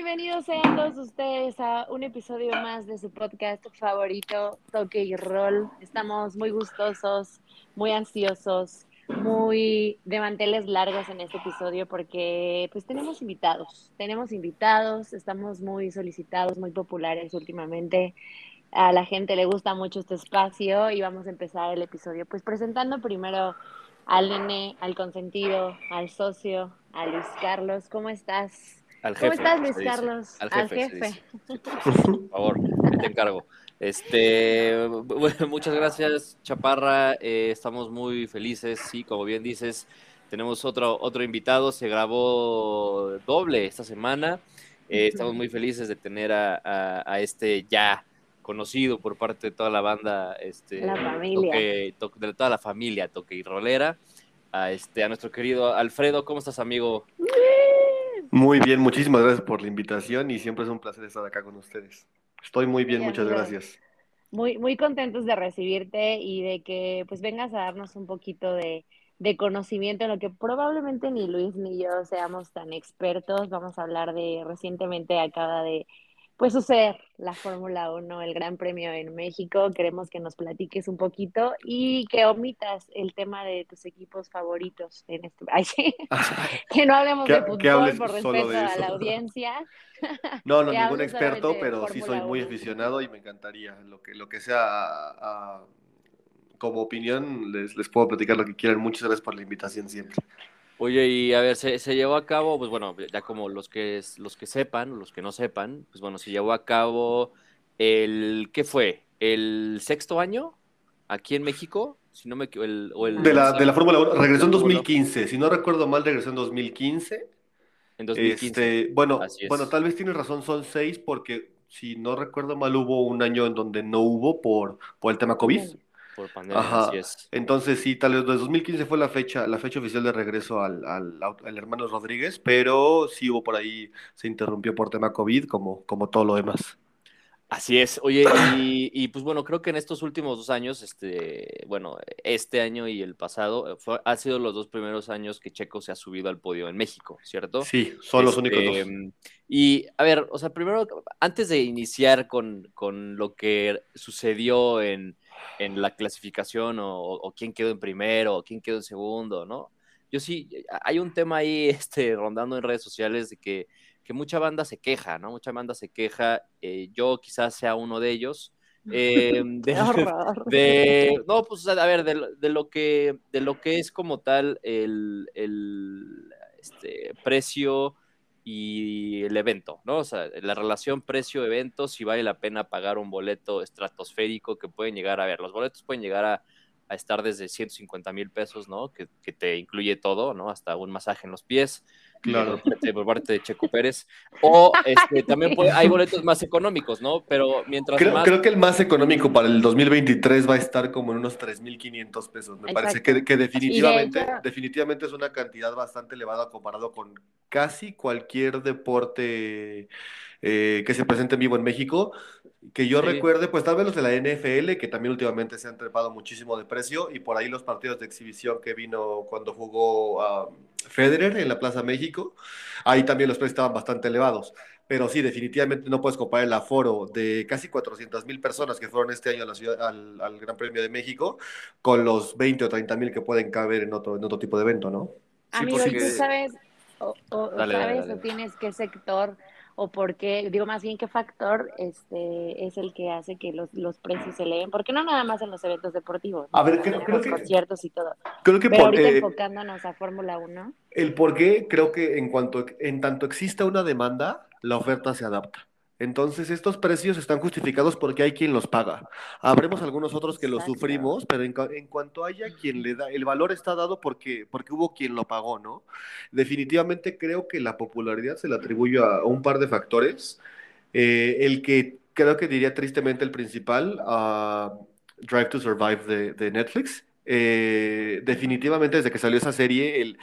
Bienvenidos sean todos ustedes a un episodio más de su podcast favorito, Toque y Roll. Estamos muy gustosos, muy ansiosos, muy de manteles largos en este episodio porque pues tenemos invitados, tenemos invitados, estamos muy solicitados, muy populares últimamente. A la gente le gusta mucho este espacio y vamos a empezar el episodio pues presentando primero al nene, al consentido, al socio, a Luis Carlos. ¿Cómo estás? Al jefe, ¿Cómo estás, Luis Carlos? Al jefe. por favor, te encargo. Este, bueno, muchas gracias, Chaparra. Eh, estamos muy felices, sí, como bien dices, tenemos otro, otro invitado, se grabó doble esta semana. Eh, estamos muy felices de tener a, a, este ya conocido por parte de toda la banda, este, la familia. Toque, de toda la familia Toque y Rolera, a, este, a nuestro querido Alfredo. ¿Cómo estás, amigo? Muy bien, muchísimas gracias por la invitación y siempre es un placer estar acá con ustedes. Estoy muy bien, muchas gracias. Muy, muy contentos de recibirte y de que pues vengas a darnos un poquito de, de conocimiento en lo que probablemente ni Luis ni yo seamos tan expertos. Vamos a hablar de recientemente acaba de pues suceder la Fórmula 1, el Gran Premio en México. Queremos que nos platiques un poquito y que omitas el tema de tus equipos favoritos en este. Sí. que no hablemos de fútbol por respeto a la audiencia. No, no, ningún experto, pero sí soy muy aficionado y me encantaría. Lo que, lo que sea como opinión, les, les puedo platicar lo que quieran. Muchas gracias por la invitación siempre. Oye, y a ver, se, llevó a cabo, pues bueno, ya como los que los que sepan, los que no sepan, pues bueno, se llevó a cabo el, ¿qué fue? ¿El sexto año aquí en México? Si no me el, o el, de la, de la Fórmula 1, regresó en 2015, si no recuerdo mal, regresó en 2015. En 2015. Este, bueno, bueno, tal vez tienes razón, son seis, porque si no recuerdo mal, hubo un año en donde no hubo por, por el tema COVID por pandemia, así es. Entonces sí, tal vez 2015 fue la fecha, la fecha oficial de regreso al, al, hermano Rodríguez, pero sí hubo por ahí, se interrumpió por tema COVID, como, como todo lo demás. Así es, oye, y, y, pues bueno, creo que en estos últimos dos años, este, bueno, este año y el pasado, fue, ha sido los dos primeros años que Checo se ha subido al podio en México, ¿cierto? Sí, son los únicos dos. Este, y a ver, o sea, primero, antes de iniciar con, con lo que sucedió en, en la clasificación o, quién quedó en primero o quién quedó en segundo, ¿no? Yo sí, hay un tema ahí este, rondando en redes sociales de que, que mucha banda se queja, ¿no? Mucha banda se queja, eh, yo quizás sea uno de ellos. Eh, de, no, pues a ver, de, lo que, de lo que es como tal el, el este, precio y el evento, ¿no? O sea, la relación precio-evento, si vale la pena pagar un boleto estratosférico que pueden llegar a ver, los boletos pueden llegar a, estar desde 150 mil pesos, ¿no? Que, que, te incluye todo, ¿no? Hasta un masaje en los pies, Claro. Por parte de Checo Pérez. O este, también hay boletos más económicos, ¿no? Pero mientras creo, más... Creo que el más económico para el 2023 va a estar como en unos 3.500 pesos. Me parece que, que definitivamente, definitivamente es una cantidad bastante elevada comparado con casi cualquier deporte eh, que se presente en vivo en México. Que yo recuerde, pues tal vez los de la NFL, que también últimamente se han trepado muchísimo de precio, y por ahí los partidos de exhibición que vino cuando jugó a Federer en la Plaza México, ahí también los precios estaban bastante elevados. Pero sí, definitivamente no puedes comparar el aforo de casi 400 mil personas que fueron este año a la ciudad, al, Gran Premio de México con los 20 o 30 mil que pueden caber en otro, en otro tipo de evento, ¿no? Amigo, sí, ¿tú sabes, o, sabes, o tienes qué sector o por qué, digo más bien qué factor este, es el que hace que los, los precios se leen, porque no nada más en los eventos deportivos, a ver, creo, creo que, conciertos y todo. Creo que Pero ahorita enfocándonos a Fórmula 1. El por qué, creo que en cuanto en tanto exista una demanda, la oferta se adapta. Entonces, estos precios están justificados porque hay quien los paga. Habremos algunos otros que los sufrimos, pero en, cuanto haya quien le da, el valor está dado porque, porque hubo quien lo pagó, ¿no? Definitivamente creo que la popularidad se le atribuye a, un par de factores. Eh, el que creo que diría tristemente el principal, a Drive to Survive de, Netflix. Eh, definitivamente desde que salió esa serie, el,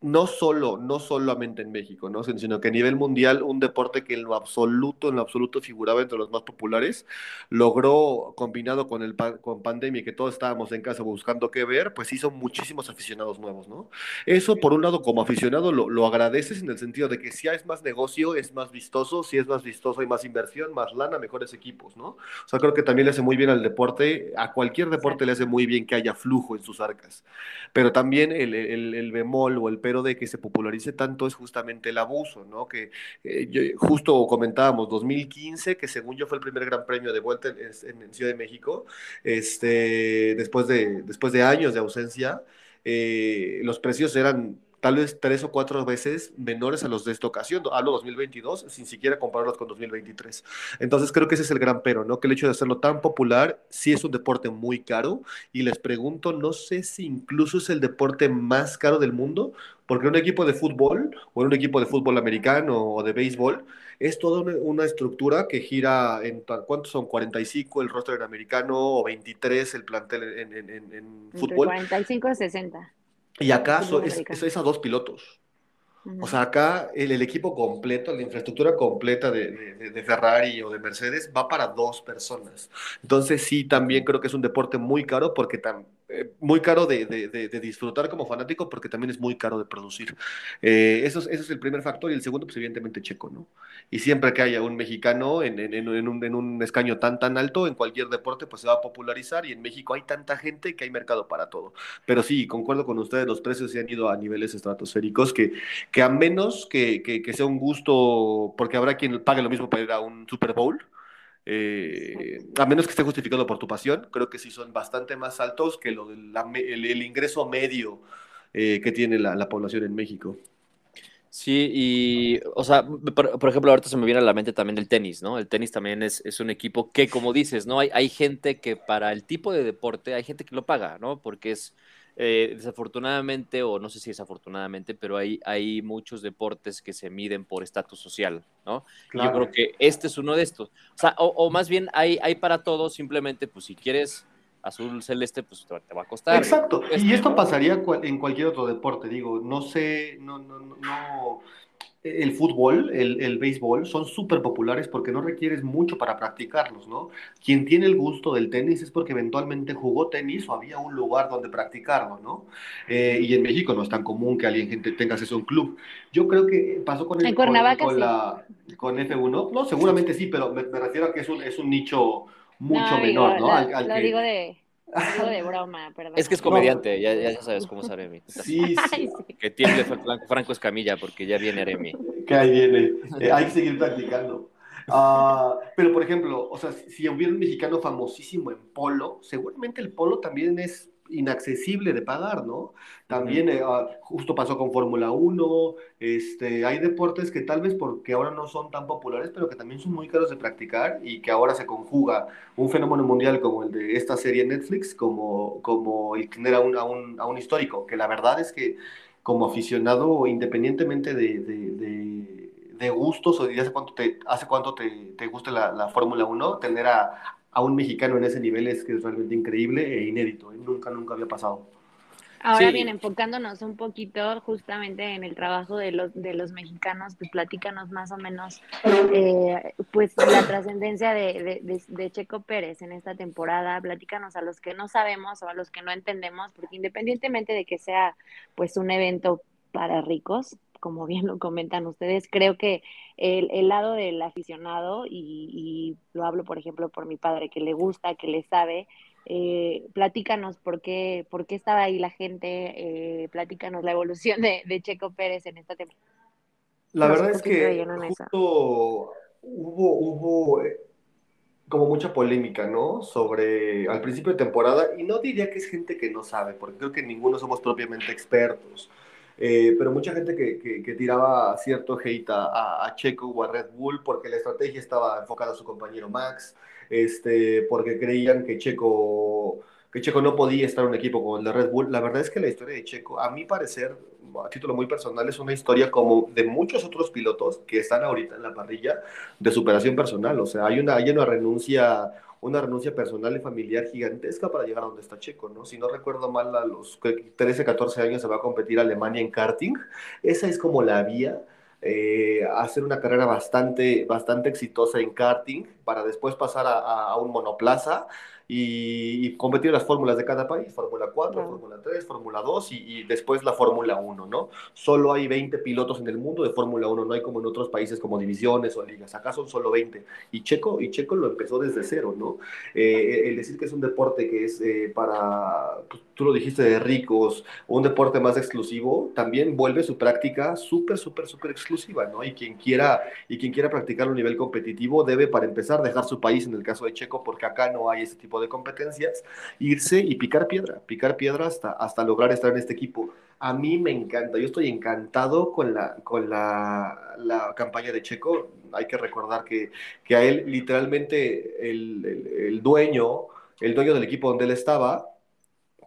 no solo, no solamente en México, ¿no? sino que a nivel mundial, un deporte que en lo absoluto, en lo absoluto figuraba entre los más populares, logró, combinado con el con pandemia, que todos estábamos en casa buscando qué ver, pues hizo muchísimos aficionados nuevos, ¿no? Eso, por un lado, como aficionado, lo, lo agradeces en el sentido de que si hay más negocio, es más vistoso, si es más vistoso, hay más inversión, más lana, mejores equipos, ¿no? O sea, creo que también le hace muy bien al deporte, a cualquier deporte le hace muy bien que haya flujo en sus arcas, pero también el, el, el bemol o el pero de que se popularice tanto es justamente el abuso, ¿no? Que eh, justo comentábamos, 2015, que según yo fue el primer gran premio de vuelta en, Ciudad de México, este, después, de, después de años de ausencia, eh, los precios eran tal vez tres o cuatro veces menores a los de esta ocasión, hablo 2022, sin siquiera compararlos con 2023. Entonces creo que ese es el gran pero, ¿no? Que el hecho de hacerlo tan popular sí es un deporte muy caro y les pregunto, no sé si incluso es el deporte más caro del mundo, porque un equipo de fútbol o un equipo de fútbol americano o de béisbol es toda una, estructura que gira en, ¿cuántos son? 45 el roster americano o 23 el plantel en, en, en, fútbol. 45 y 60. Y acaso es, es, a dos pilotos. O sea, acá el, el, equipo completo, la infraestructura completa de, de, de, Ferrari o de Mercedes va para dos personas. Entonces sí, también creo que es un deporte muy caro porque tan, eh, muy caro de, de, disfrutar como fanático porque también es muy caro de producir. Eh, eso, es, eso, es, el primer factor y el segundo, pues evidentemente Checo, ¿no? Y siempre que haya un mexicano en, en, en, un, en, un, escaño tan, tan alto, en cualquier deporte, pues se va a popularizar y en México hay tanta gente que hay mercado para todo. Pero sí, concuerdo con ustedes, los precios se han ido a niveles estratosféricos que, que a menos que, que, que sea un gusto, porque habrá quien pague lo mismo para ir a un Super Bowl, eh, a menos que esté justificado por tu pasión, creo que sí son bastante más altos que lo del el, ingreso medio eh, que tiene la, población en México. Sí, y, o sea, por, ejemplo, ahorita se me viene a la mente también el tenis, ¿no? El tenis también es, es, un equipo que, como dices, ¿no? Hay, hay gente que para el tipo de deporte, hay gente que lo paga, ¿no? Porque es, eh, desafortunadamente, o no sé si desafortunadamente, pero hay, hay muchos deportes que se miden por estatus social, ¿no? Yo creo que este es uno de estos. O sea, o, más bien hay, hay para todos, simplemente, pues si quieres azul celeste, pues te va a costar. Exacto. y esto pasaría en cualquier otro deporte, digo, no sé, no, no, no, el fútbol, el, el béisbol, son súper populares porque no requieres mucho para practicarlos, ¿no? Quien tiene el gusto del tenis es porque eventualmente jugó tenis o había un lugar donde practicarlo, ¿no? Eh, y en México no es tan común que alguien gente tenga acceso a un club. Yo creo que pasó con, el, con, la, con F1, no, seguramente sí, pero me, refiero a que es un, es un nicho mucho menor, ¿no? Lo, digo de de broma, perdón. Es que es comediante, ya, ya, sabes cómo es Aremi. Sí, sí. Que tiemble Franco Escamilla, porque ya viene Aremi. Que ahí viene. Eh, hay que seguir practicando. Uh, pero, por ejemplo, o sea, si hubiera un mexicano famosísimo en polo, seguramente el polo también es inaccesible de pagar, ¿no? También eh, ah, justo pasó con Fórmula 1, este, hay deportes que tal vez porque ahora no son tan populares, pero que también son muy caros de practicar y que ahora se conjuga un fenómeno mundial como el de esta serie Netflix, como, como el tener a un, a un, a un histórico, que la verdad es que como aficionado, independientemente de, de, de, gustos o de hace cuánto te, hace cuánto te, te gusta la, la Fórmula 1, tener a, a un mexicano en ese nivel es que es realmente increíble e inédito. ¿eh? Nunca, nunca había pasado. Ahora bien, enfocándonos un poquito justamente en el trabajo de los, de los mexicanos, pues platícanos más o menos eh, pues la trascendencia de, de, de, Checo Pérez en esta temporada, platícanos a los que no sabemos o a los que no entendemos, porque independientemente de que sea pues un evento para ricos, como bien lo comentan ustedes, creo que el, el lado del aficionado, y, y, lo hablo por ejemplo por mi padre, que le gusta, que le sabe, eh, platícanos por qué, por qué estaba ahí la gente, eh, platícanos la evolución de, de, Checo Pérez en esta temporada. La verdad es que hubo, hubo eh, como mucha polémica, ¿no? Sobre al principio de temporada, y no diría que es gente que no sabe, porque creo que ninguno somos propiamente expertos. Eh, pero mucha gente que, que, tiraba cierto hate a, a, Checo o a Red Bull porque la estrategia estaba enfocada a su compañero Max, este, porque creían que Checo que Checo no podía estar en un equipo como el de Red Bull. La verdad es que la historia de Checo, a mi parecer, a título muy personal, es una historia como de muchos otros pilotos que están ahorita en la parrilla de superación personal. O sea, hay una, hay una renuncia una renuncia personal y familiar gigantesca para llegar a donde está Checo, ¿no? Si no recuerdo mal, a los 13, 14 años se va a competir Alemania en karting. Esa es como la vía. Eh, hacer una carrera bastante, bastante exitosa en karting para después pasar a, a un monoplaza y, competir las fórmulas de cada país, Fórmula 4, Fórmula 3, Fórmula 2 y, después la Fórmula 1, ¿no? Solo hay 20 pilotos en el mundo de Fórmula 1, no hay como en otros países como divisiones o ligas, acá son solo 20. Y Checo, y Checo lo empezó desde cero, ¿no? Eh, el decir que es un deporte que es eh, para, pues, tú lo dijiste, de ricos, un deporte más exclusivo, también vuelve su práctica súper, súper, súper exclusiva, ¿no? Y quien quiera, y quien quiera practicar a nivel competitivo debe, para empezar, dejar su país, en el caso de Checo, porque acá no hay ese tipo de competencias, irse y picar piedra, picar piedra hasta, hasta lograr estar en este equipo. A mí me encanta, yo estoy encantado con la, con la, la campaña de Checo. Hay que recordar que, que a él literalmente el, el, el dueño, el dueño del equipo donde él estaba,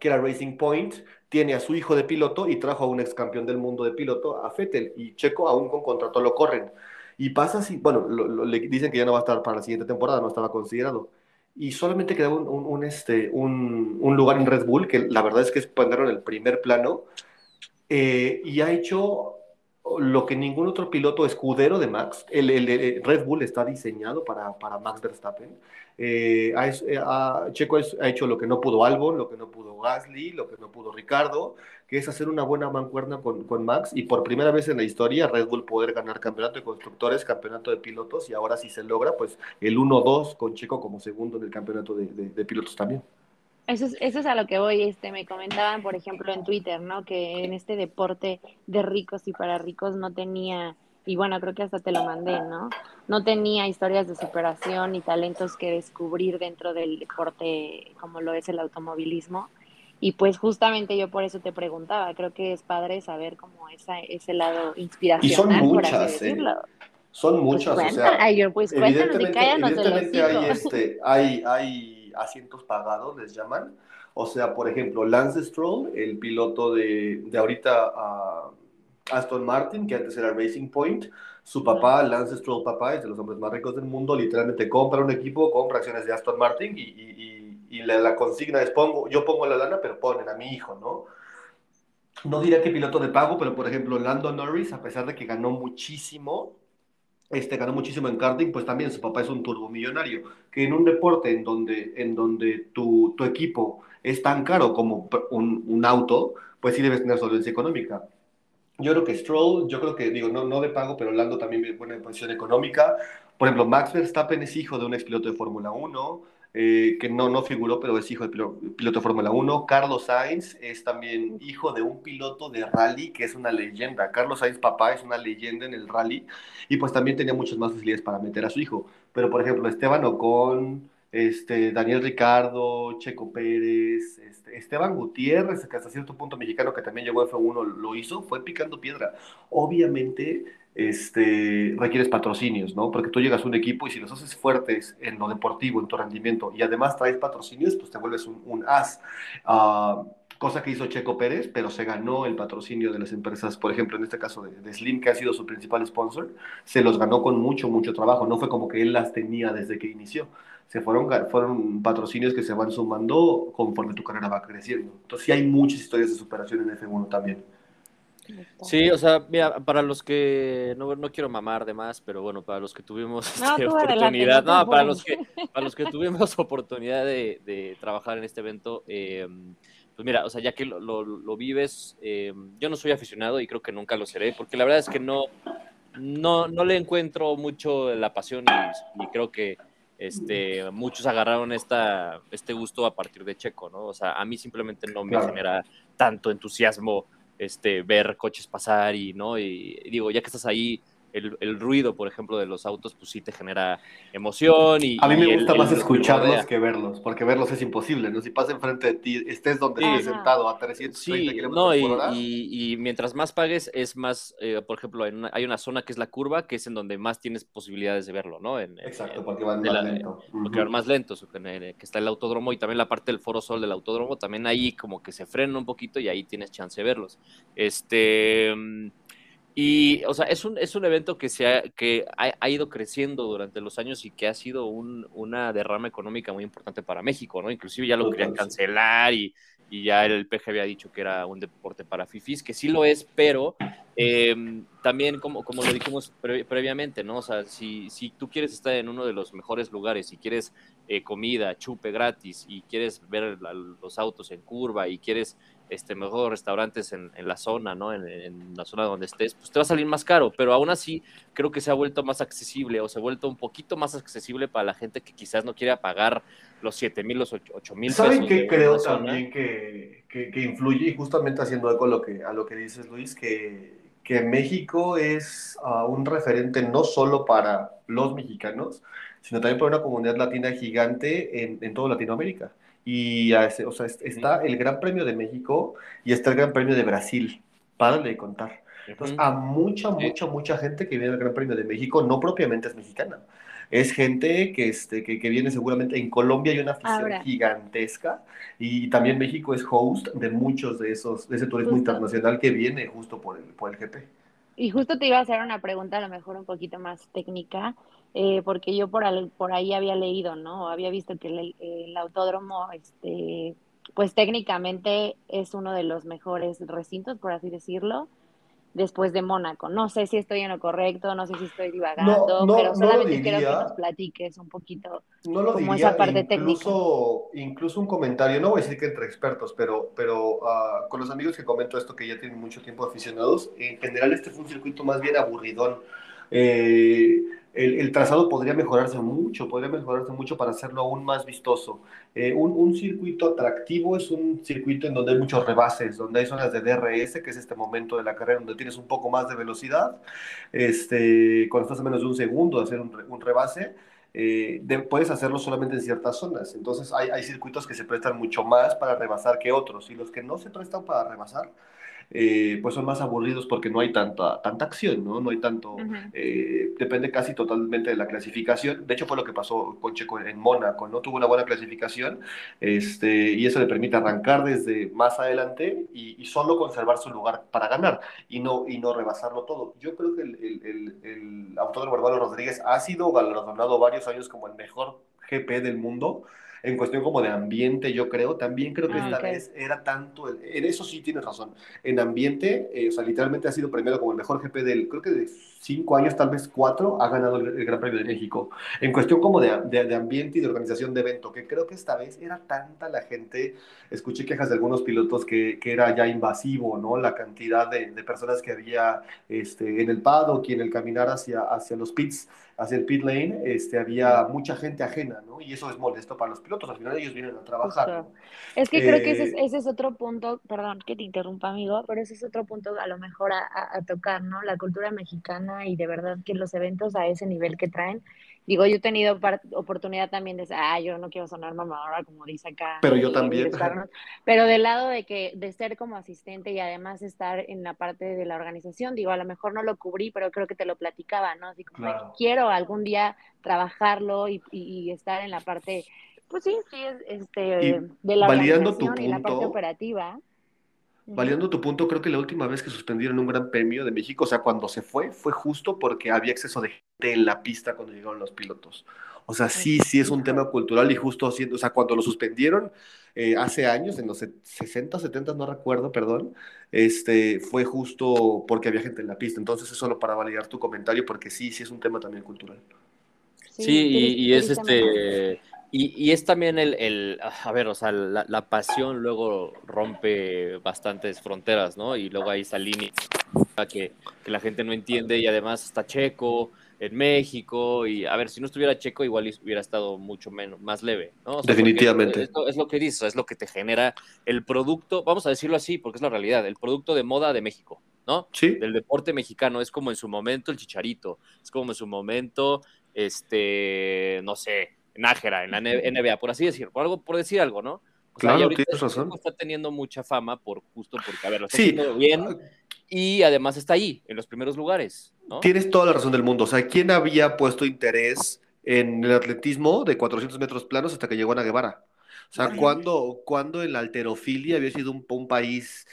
que era Racing Point, tiene a su hijo de piloto y trajo a un ex campeón del mundo de piloto, a Fettel, y Checo aún con contrato lo corren. Y pasa así, bueno, le dicen que ya no va a estar para la siguiente temporada, no estaba considerado y solamente quedaba un, un, este, un, un, lugar en Red Bull, que la verdad es que en el primer plano, eh, y ha hecho lo que ningún otro piloto escudero de Max, el, el, Red Bull está diseñado para, para Max Verstappen. Eh, ha, eh, Checo ha hecho lo que no pudo Albon, lo que no pudo Gasly, lo que no pudo Ricardo, es hacer una buena mancuerna con, con, Max y por primera vez en la historia Red Bull poder ganar campeonato de constructores, campeonato de pilotos y ahora si se logra, pues el 1-2 con Checo como segundo en el campeonato de, de, pilotos también. Eso es, eso es a lo que voy, este, me comentaban, por ejemplo, en Twitter, ¿no? Que en este deporte de ricos y para ricos no tenía, y bueno, creo que hasta te lo mandé, ¿no? No tenía historias de superación y talentos que descubrir dentro del deporte como lo es el automovilismo. Y pues justamente yo por eso te preguntaba, creo que es padre saber cómo esa, ese lado inspiracional, y son muchas, por ¿eh? Son pues muchas, o sea, pues evidentemente, evidentemente hay, este, hay, hay asientos pagados, les llaman. O sea, por ejemplo, Lance Stroll, el piloto de, de ahorita uh, Aston Martin, que antes era Racing Point, su papá, Lance Stroll papá, es de los hombres más ricos del mundo, literalmente compra un equipo, compra acciones de Aston Martin y, y y la, consigna es, pongo, yo pongo la lana, pero ponen a mi hijo, ¿no? No diría que piloto de pago, pero por ejemplo, Lando Norris, a pesar de que ganó muchísimo, este, ganó muchísimo en karting, pues también su papá es un turbomillonario, que en un deporte en donde, en donde tu, tu equipo es tan caro como un, un, auto, pues sí debes tener solvencia económica. Yo creo que Stroll, yo creo que, digo, no, no de pago, pero Lando también es buena posición económica. Por ejemplo, Max Verstappen es hijo de un ex piloto de Fórmula 1. Eh, que no, no figuró, pero es hijo de piloto, de Fórmula 1. Carlos Sainz es también hijo de un piloto de rally que es una leyenda. Carlos Sainz, papá, es una leyenda en el rally y pues también tenía muchas más facilidades para meter a su hijo. Pero por ejemplo, Esteban Ocon, este, Daniel Ricardo, Checo Pérez, este, Esteban Gutiérrez, que hasta cierto punto mexicano que también llegó a F1 lo hizo, fue picando piedra. Obviamente este, requieres patrocinios, ¿no? Porque tú llegas a un equipo y si los haces fuertes en lo deportivo, en tu rendimiento, y además traes patrocinios, pues te vuelves un, as. Uh, cosa que hizo Checo Pérez, pero se ganó el patrocinio de las empresas, por ejemplo, en este caso de, Slim, que ha sido su principal sponsor, se los ganó con mucho, mucho trabajo, no fue como que él las tenía desde que inició, se fueron, fueron patrocinios que se van sumando conforme tu carrera va creciendo. Entonces sí hay muchas historias de superación en F1 también. Sí, o sea, mira, para los que no, no quiero mamar de más, pero bueno, para los que tuvimos este, oportunidad, no, para los que para los que tuvimos oportunidad de, de trabajar en este evento, eh, pues mira, o sea, ya que lo, lo, vives, eh, yo no soy aficionado y creo que nunca lo seré, porque la verdad es que no, no, no le encuentro mucho la pasión y, y creo que este, muchos agarraron esta, este gusto a partir de Checo, ¿no? O sea, a mí simplemente no me genera tanto entusiasmo este, ver coches pasar y, ¿no? Y, digo, ya que estás ahí, el, ruido, por ejemplo, de los autos, pues sí te genera emoción. Y, a mí me gusta más escucharlos que verlos, porque verlos es imposible, ¿no? Si pasa enfrente de ti, estés donde estés sentado a 330 kilómetros no, por hora. Y, mientras más pagues, es más, eh, por ejemplo, hay una zona que es la curva, que es en donde más tienes posibilidades de verlo, ¿no? Exacto, porque van más lento. Porque van más lentos, que está el autódromo y también la parte del foro sol del autódromo, también ahí como que se frena un poquito y ahí tienes chance de verlos. Este... Y, o sea, es un, es un evento que, se ha, que ha, ido creciendo durante los años y que ha sido un, una derrama económica muy importante para México, ¿no? Inclusive ya lo querían cancelar y, y ya el PG había dicho que era un deporte para fifis, que sí lo es, pero em, también, como, como lo dijimos previamente, ¿no? O sea, si, si tú quieres estar en uno de los mejores lugares, si quieres eh, comida, chupe gratis y quieres ver los autos en curva y quieres este, mejor restaurantes en, la zona, ¿no? En, la zona donde estés, pues te va a salir más caro, pero aún así creo que se ha vuelto más accesible o se ha vuelto un poquito más accesible para la gente que quizás no quiera pagar los 7 mil, los 8 mil. ¿Saben qué creo también que, que, influye? Y justamente haciendo eco a lo que, a lo que dices, Luis, que, que México es uh, un referente no solo para los mexicanos, sino también para una comunidad latina gigante en, en toda Latinoamérica. Y o sea, está el Gran Premio de México y está el Gran Premio de Brasil. para de contar. Entonces, a mucha, mucha, mucha gente que viene al Gran Premio de México no propiamente es mexicana. Es gente que, este, que, que viene seguramente en Colombia hay una afición gigantesca y también México es host de muchos de esos, de ese turismo internacional que viene justo por el, por el GP. Y justo te iba a hacer una pregunta a lo mejor un poquito más técnica. Eh, porque yo por, por ahí había leído, ¿no? Había visto que el, autódromo, este, pues técnicamente es uno de los mejores recintos, por así decirlo, después de Mónaco. No sé si estoy en lo correcto, no sé si estoy divagando, pero solamente quiero que nos platiques un poquito como esa parte incluso, técnica. Incluso un comentario, no voy a decir que entre expertos, pero, pero ah, con los amigos que comento esto que ya tienen mucho tiempo aficionados, en general este fue un circuito más bien aburridón. Eh, el, trazado podría mejorarse mucho, podría mejorarse mucho para hacerlo aún más vistoso. Eh, un, circuito atractivo es un circuito en donde hay muchos rebases, donde hay zonas de DRS, que es este momento de la carrera donde tienes un poco más de velocidad, este, cuando estás a menos de un segundo de hacer un, rebase. Eh, puedes hacerlo solamente en ciertas zonas. Entonces hay, hay circuitos que se prestan mucho más para rebasar que otros. Y los que no se prestan para rebasar, eh, pues son más aburridos porque no hay tanta, tanta acción, ¿no? No hay tanto, eh, depende casi totalmente de la clasificación. De hecho, fue lo que pasó con Checo en Mónaco, ¿no? Tuvo una buena clasificación este, y eso le permite arrancar desde más adelante y, solo conservar su lugar para ganar y no, y no rebasarlo todo. Yo creo que el, el, el, autódromo Rodríguez ha sido galardonado varios años como el mejor GP del mundo en cuestión como de ambiente, yo creo, también creo que ah, esta vez era tanto, en eso sí tienes razón, en ambiente, eh, o sea, literalmente ha sido primero como el mejor GP del, creo que de cinco años, tal vez cuatro, ha ganado el, Gran Premio de México. En cuestión como de, de, ambiente y de organización de evento, que creo que esta vez era tanta la gente, escuché quejas de algunos pilotos que, que era ya invasivo, ¿no? La cantidad de, de, personas que había este, en el paddock y en el caminar hacia, hacia los pits, hacia el pit lane, este, había mucha gente ajena, ¿no? Y eso es molesto para los pilotos, al final ellos vienen a trabajar. Es que creo que ese es, eh, ese es, otro punto, perdón que te interrumpa, amigo, pero ese es otro punto a lo mejor a, a tocar, ¿no? La cultura mexicana y de verdad que los eventos a ese nivel que traen, Digo, yo he tenido oportunidad también de ah, yo no quiero sonar mamadora, como dice acá. Pero yo también. Pero del lado de que, de ser como asistente y además estar en la parte de la organización, digo, a lo mejor no lo cubrí, pero creo que te lo platicaba, ¿no? Así como, quiero algún día trabajarlo y, y, estar en la parte, pues sí, sí, este, de la organización y la parte operativa. Valiendo tu punto, creo que la última vez que suspendieron un gran premio de México, o sea, cuando se fue, fue justo porque había exceso de gente en la pista cuando llegaron los pilotos. O sea, sí, sí es un tema cultural y justo haciendo, o sea, cuando lo suspendieron eh, hace años, en los 60, 70, no recuerdo, perdón, este, fue justo porque había gente en la pista. Entonces, es solo para validar tu comentario, porque sí, sí es un tema también cultural. Sí, y, es este y, es también el, a ver, o sea, la, pasión luego rompe bastantes fronteras, ¿no? Y luego hay esa línea que, que, la gente no entiende y además está Checo en México y a ver, si no estuviera Checo igual hubiera estado mucho menos, más leve, ¿no? Definitivamente. Es lo, que dices, es lo que te genera el producto, vamos a decirlo así porque es la realidad, el producto de moda de México. ¿no? Sí. Del deporte mexicano. Es como en su momento el Chicharito, es como en su momento, este, no sé, Nájera, en la NBA, por así decir, por, algo, por decir algo, ¿no? claro, tienes razón. Está teniendo mucha fama por justo porque, a ver, lo está haciendo bien ah. y además está ahí, en los primeros lugares, ¿no? Tienes toda la razón del mundo. O sea, ¿quién había puesto interés en el atletismo de 400 metros planos hasta que llegó Ana Guevara? O sea, cuando, cuando en la alterofilia había sido un, país,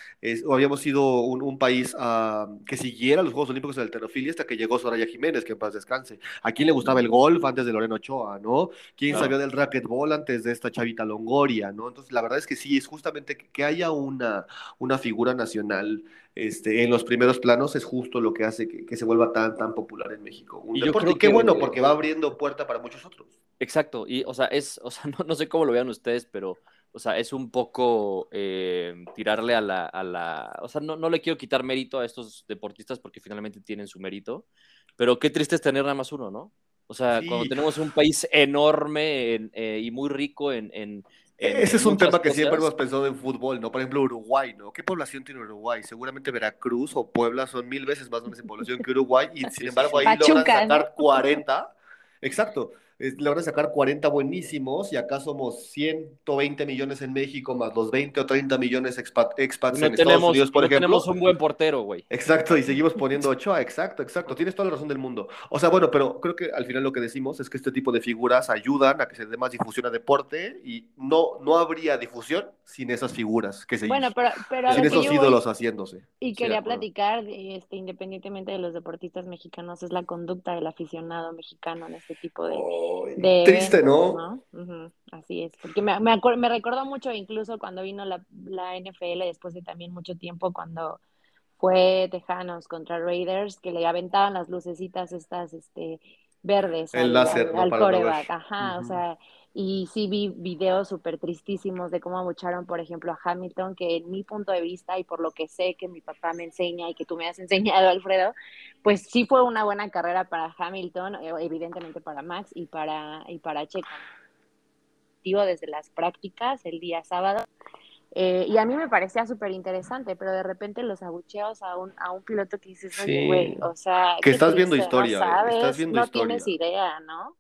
o habíamos sido un, país ah, que siguiera los Juegos Olímpicos de la alterofilia hasta que llegó Soraya Jiménez, que en paz descanse. ¿A quién le gustaba el golf antes de Lorena Ochoa, no? ¿Quién sabía del racquetball antes de esta chavita Longoria, no? Entonces, la verdad es que sí, es justamente que, haya una, una figura nacional este, en los primeros planos es justo lo que hace que, se vuelva tan, tan popular en México. Un y deporte, qué bueno, porque va abriendo puerta para muchos otros. Exacto, y o sea, es, o sea, no, sé cómo lo vean ustedes, pero, o sea, es un poco eh, tirarle a la, a la, o sea, no, no le quiero quitar mérito a estos deportistas porque finalmente tienen su mérito, pero qué triste es tener nada más uno, ¿no? O sea, cuando tenemos un país enorme eh, y muy rico en, en, ese es un tema que siempre hemos pensado en fútbol, ¿no? Por ejemplo, Uruguay, ¿no? ¿Qué población tiene Uruguay? Seguramente Veracruz o Puebla son mil veces más grandes en población que Uruguay y sin embargo ahí logran sacar 40. Exacto le van a sacar 40 buenísimos y acá somos 120 millones en México más los 20 o 30 millones expats en Estados Unidos, por ejemplo. tenemos un buen portero, güey. Exacto, y seguimos poniendo Ochoa, exacto, exacto. Tienes toda la razón del mundo. O sea, bueno, pero creo que al final lo que decimos es que este tipo de figuras ayudan a que se dé más difusión a deporte y no, no habría difusión sin esas figuras que se Bueno, pero, pero sin esos ídolos haciéndose. Y quería platicar, este, independientemente de los deportistas mexicanos, es la conducta del aficionado mexicano en este tipo de... Triste, ¿no? Así es, porque me, me, me, recordó mucho incluso cuando vino la, la, NFL, después de también mucho tiempo, cuando fue Tejanos contra Raiders, que le aventaban las lucecitas estas este, verdes al, láser, coreback. Ajá, o sea, y sí vi videos súper tristísimos de cómo abucharon, por ejemplo, a Hamilton, que en mi punto de vista y por lo que sé que mi papá me enseña y que tú me has enseñado, Alfredo, pues sí fue una buena carrera para Hamilton, eh, evidentemente para Max y para, y para Checo. Desde las prácticas el día sábado. Eh, y a mí me parecía súper interesante, pero de repente los abucheos a un, a un piloto que dices, oye, güey, o sea... Que estás viendo historia, no, estás viendo no tienes idea, ¿no?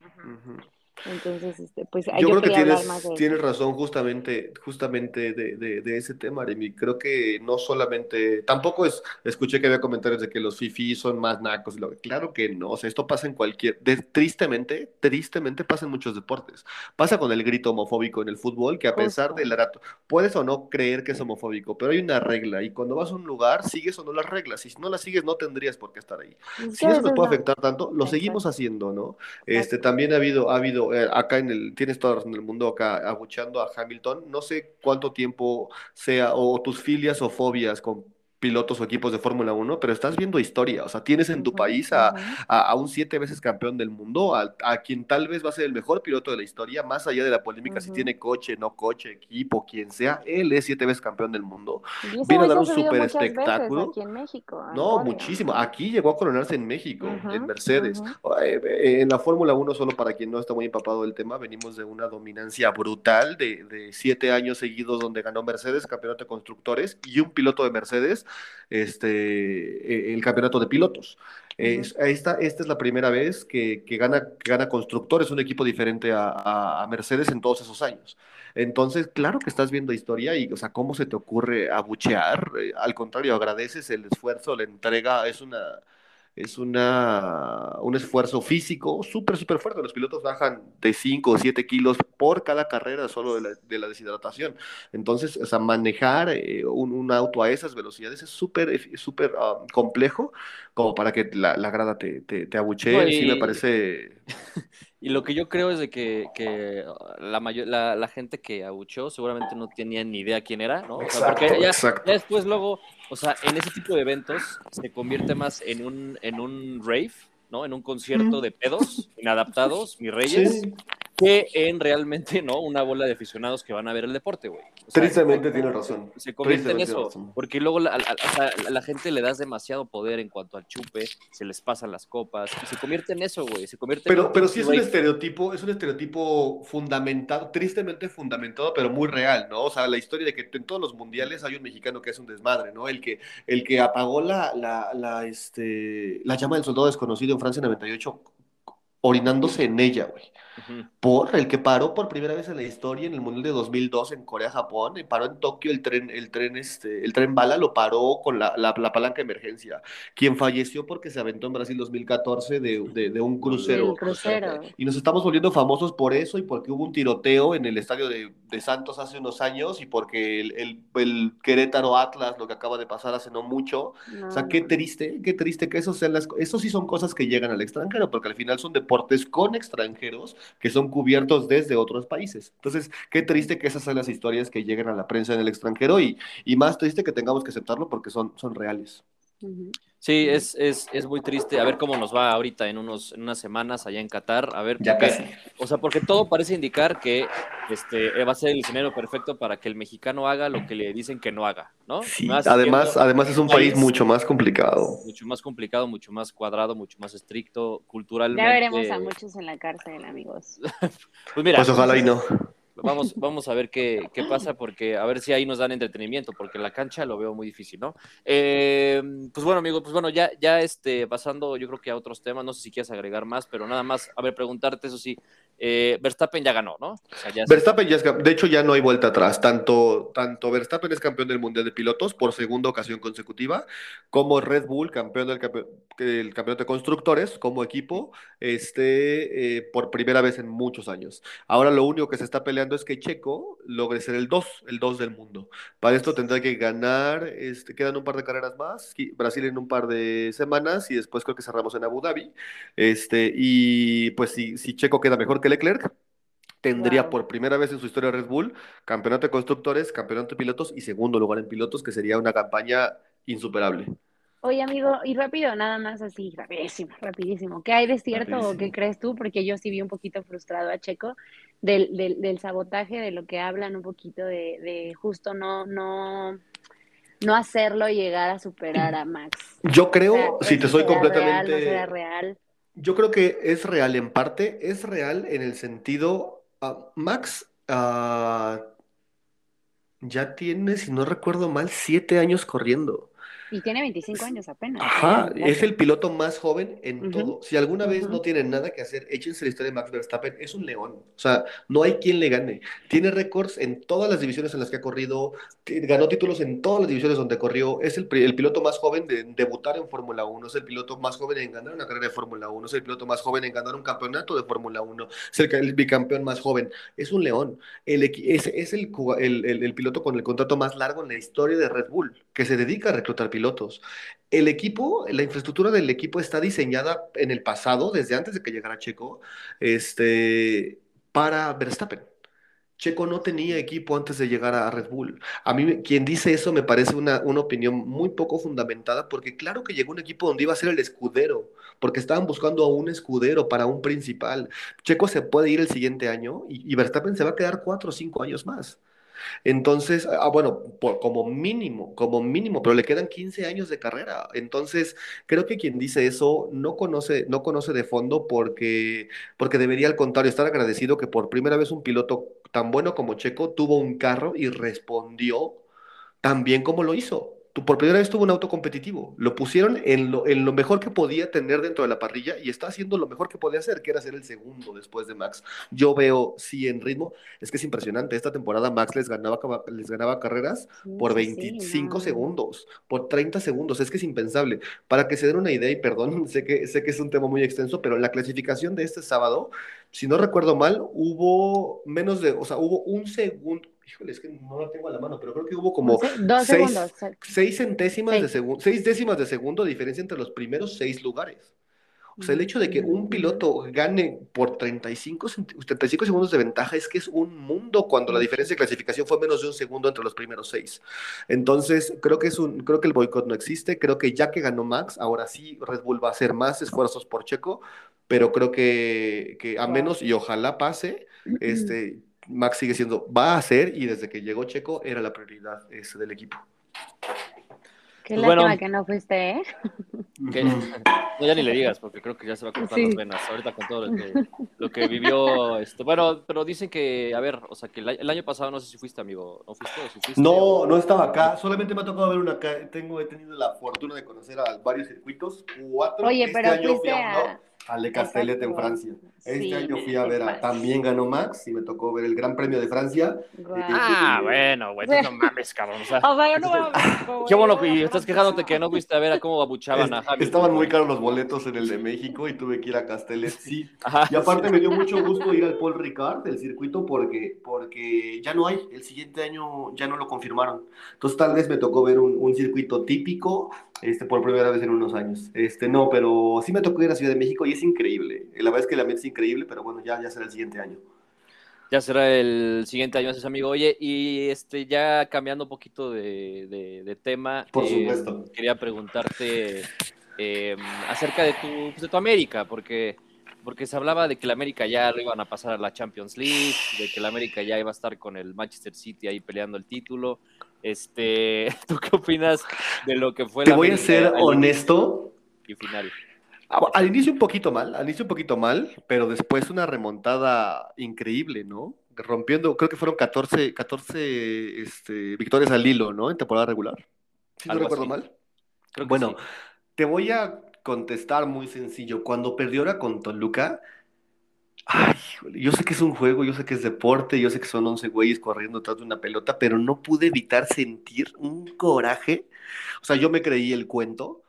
Entonces, este, pues yo, creo que tienes, tienes razón justamente, justamente de, de, ese tema, Remy. Creo que no solamente, tampoco es, escuché que había comentarios de que los FIFI son más nacos. Claro que no, o sea, esto pasa en cualquier, tristemente, tristemente pasa en muchos deportes. Pasa con el grito homofóbico en el fútbol, que a pesar del rato, puedes o no creer que es homofóbico, pero hay una regla y cuando vas a un lugar, sigues o no las reglas. Y si no las sigues, no tendrías por qué estar ahí. Si eso nos puede afectar tanto, lo seguimos haciendo, ¿no? Este, también ha habido, ha habido eh, acá en el, tienes toda razón del mundo acá abucheando a Hamilton, no sé cuánto tiempo sea, o tus filias o fobias con pilotos o equipos de Fórmula 1, pero estás viendo historia, o sea, tienes en tu país a, a, un siete veces campeón del mundo, a, a, quien tal vez va a ser el mejor piloto de la historia, más allá de la polémica si tiene coche, no coche, equipo, quien sea, él es siete veces campeón del mundo. Vino a dar un super espectáculo. Aquí en México, no, muchísimo. Aquí llegó a coronarse en México, en Mercedes. En la Fórmula 1, solo para quien no está muy empapado del tema, venimos de una dominancia brutal de, de siete años seguidos donde ganó Mercedes, campeonato de constructores, y un piloto de Mercedes este, e, el campeonato de pilotos. esta, esta es la primera vez que, gana, gana Constructores, un equipo diferente a, Mercedes en todos esos años. Entonces, claro que estás viendo historia y, o sea, ¿cómo se te ocurre abuchear? Eh, al contrario, agradeces el esfuerzo, la entrega, es una, es una, un esfuerzo físico súper, súper fuerte. Los pilotos bajan de 5 o 7 kilos por cada carrera solo de la, de la deshidratación. Entonces, o sea, manejar eh, un, un, auto a esas velocidades es súper, súper ah, complejo como para que la, la grada te, te, te abuchee. Sí, me parece... Y lo que yo creo es de que, que la, mayor, la, la, gente que abuchó seguramente no tenía ni idea quién era, ¿no? O sea, porque ya, después luego, o sea, en ese tipo de eventos se convierte más en un, en un rave, ¿no? En un concierto de pedos inadaptados, mis reyes. Que en realmente, ¿no? Una bola de aficionados que van a ver el deporte, güey. Tristemente tiene razón. Se convierte en eso, porque luego a, la gente le das demasiado poder en cuanto al chupe, se les pasan las copas, y se convierte en eso, güey. Se convierte pero, en pero sí es un estereotipo, es un estereotipo fundamentado, tristemente fundamentado, pero muy real, ¿no? O sea, la historia de que en todos los mundiales hay un mexicano que es un desmadre, ¿no? El que, el que apagó la, la, la, este, la llama del soldado desconocido en Francia 98 orinándose en ella, güey por el que paró por primera vez en la historia en el Mundial de 2002 en Corea-Japón, paró en Tokio el tren, el tren, este, el tren bala lo paró con la, la, palanca de emergencia. Quien falleció porque se aventó en Brasil 2014 de, de, un crucero. Y nos estamos volviendo famosos por eso y porque hubo un tiroteo en el estadio de, de Santos hace unos años y porque el, el, el, Querétaro Atlas, lo que acaba de pasar hace no mucho. O sea, qué triste, qué triste que eso sean las, eso sí son cosas que llegan al extranjero, porque al final son deportes con extranjeros que son cubiertos desde otros países. Entonces, qué triste que esas sean las historias que lleguen a la prensa en el extranjero y, y más triste que tengamos que aceptarlo porque son, son reales. Sí, es, es, es, muy triste. A ver cómo nos va ahorita en, unos, en unas semanas allá en Qatar. A ver, ya casi. O sea, porque todo parece indicar que este, va a ser el escenario perfecto para que el mexicano haga lo que le dicen que no haga, ¿no? Sí, además, además es un país, mucho más complicado. Mucho más complicado, mucho más cuadrado, mucho más estricto, culturalmente. Ya veremos a muchos en la cárcel, amigos. pues mira. Pues ojalá y no vamos, vamos a ver qué, qué, pasa, porque a ver si ahí nos dan entretenimiento, porque la cancha lo veo muy difícil, ¿no? Eh, pues bueno, amigo, pues bueno, ya, ya este, pasando yo creo que a otros temas, no sé si quieres agregar más, pero nada más, a ver, preguntarte, eso sí, eh, Verstappen ya ganó, ¿no? Verstappen ya es, de hecho ya no hay vuelta atrás, tanto, tanto Verstappen es campeón del Mundial de Pilotos por segunda ocasión consecutiva, como Red Bull, campeón del, del campeonato de constructores, como equipo, este, eh, por primera vez en muchos años. Ahora lo único que se está peleando es que Checo logre ser el 2, el 2 del mundo. Para esto tendrá que ganar, este, quedan un par de carreras más, Brasil en un par de semanas y después creo que cerramos en Abu Dhabi. Este, y pues si, si Checo queda mejor que Leclerc, tendría por primera vez en su historia Red Bull campeonato de constructores, campeonato de pilotos y segundo lugar en pilotos, que sería una campaña insuperable. Oye, amigo, y rápido, nada más así, rapidísimo, rapidísimo. ¿Qué hay de cierto o qué crees tú? Porque yo sí vi un poquito frustrado a Checo del, del, del sabotaje, de lo que hablan un poquito de, de justo no, no, no hacerlo llegar a superar a Max. Yo creo, si te soy completamente... Real, no real. Yo creo que es real en parte, es real en el sentido, uh, Max uh, ya tiene, si no recuerdo mal, siete años corriendo. Y tiene 25 años apenas. Ajá, es el piloto más joven en todo. Si alguna vez no tiene nada que hacer, échense la historia de Max Verstappen. Es un león. O sea, no hay quien le gane. Tiene récords en todas las divisiones en las que ha corrido. Ganó títulos en todas las divisiones donde corrió. Es el, el piloto más joven de debutar en Fórmula 1. Es el piloto más joven en ganar una carrera de Fórmula 1. Es el piloto más joven en ganar un campeonato de Fórmula 1. Es el, bicampeón más joven. Es un león. El, es, es el, el, el piloto con el contrato más largo en la historia de Red Bull, que se dedica a reclutar pilotos pilotos. El equipo, la infraestructura del equipo está diseñada en el pasado, desde antes de que llegara Checo, este, para Verstappen. Checo no tenía equipo antes de llegar a Red Bull. A mí, quien dice eso me parece una, una, opinión muy poco fundamentada, porque claro que llegó un equipo donde iba a ser el escudero, porque estaban buscando a un escudero para un principal. Checo se puede ir el siguiente año y, y Verstappen se va a quedar cuatro o cinco años más. Entonces, ah, bueno, como mínimo, como mínimo, pero le quedan 15 años de carrera. Entonces, creo que quien dice eso no conoce, no conoce de fondo porque, porque debería al contrario estar agradecido que por primera vez un piloto tan bueno como Checo tuvo un carro y respondió tan bien como lo hizo por primera vez tuvo un auto competitivo. Lo pusieron en lo, en lo mejor que podía tener dentro de la parrilla y está haciendo lo mejor que podía hacer, que era ser el segundo después de Max. Yo veo, sí, en ritmo, es que es impresionante. Esta temporada Max les ganaba, les ganaba carreras por 25 segundos, por 30 segundos. Es que es impensable. Para que se den una idea, y perdón, sé que, sé que es un tema muy extenso, pero en la clasificación de este sábado, si no recuerdo mal, hubo menos de, o sea, hubo un segundo híjole, es que no la tengo a la mano, pero creo que hubo como seis, centésimas de segundo, seis décimas de segundo de diferencia entre los primeros seis lugares. O sea, el hecho de que un piloto gane por 35, 35 segundos de ventaja es que es un mundo cuando la diferencia de clasificación fue menos de un segundo entre los primeros seis. Entonces, creo que, es un, creo que el boicot no existe. Creo que ya que ganó Max, ahora sí Red Bull va a hacer más esfuerzos por Checo, pero creo que, que a menos, y ojalá pase, este, Max sigue siendo, va a ser, y desde que llegó Checo era la prioridad ese del equipo. Qué pues lástima que no fuiste, ¿eh? No, ya ni le digas, porque creo que ya se va a cortar las venas ahorita con todo lo que, vivió. Este, bueno, pero dicen que, a ver, o sea, que el, año pasado no sé si fuiste, amigo. ¿No fuiste? O si fuiste, no, no estaba acá. Solamente me ha tocado ver una. Tengo, he tenido la fortuna de conocer a varios circuitos. Cuatro. Oye, este pero año fuiste a... de Castellet en Francia. Este año fui a ver a, también ganó Max y me tocó ver el Gran Premio de Francia. Ah, bueno, güey, no mames, cabrón. O sea, yo no voy a Qué bueno, y estás quejándote que no fuiste a ver a cómo abuchaban a Javi. Estaban muy caros los boletos en el de México y tuve que ir a Castellet, sí. y aparte me dio mucho gusto ir al Paul Ricard del circuito porque, porque ya no hay, el siguiente año ya no lo confirmaron. Entonces tal vez me tocó ver un, un circuito típico este, por primera vez en unos años. Este, no, pero sí me tocó ir a Ciudad de México y es increíble. La verdad es que la mente es increíble, pero bueno, ya, ya será el siguiente año. Ya será el siguiente año, ese amigo. Oye, y este, ya cambiando un poquito de, tema. Por eh, supuesto. Quería preguntarte em, acerca de tu, pues, de tu América, porque, porque se hablaba de que la América ya lo iban a pasar a la Champions League, de que la América ya iba a estar con el Manchester City ahí peleando el título. Este, ¿Tú qué opinas de lo que fue Te voy a ser honesto. Y final. Ah, al inicio un poquito mal, al inicio un poquito mal, pero después una remontada increíble, ¿no? Rompiendo, creo que fueron 14, 14 este, victorias al hilo, ¿no? En temporada regular. Si no recuerdo mal. bueno, te voy a contestar muy sencillo. Cuando perdió ahora con Toluca, ay, yo sé que es un juego, yo sé que es deporte, yo sé que son 11 güeyes corriendo tras de una pelota, pero no pude evitar sentir un coraje. O sea, yo me creí el cuento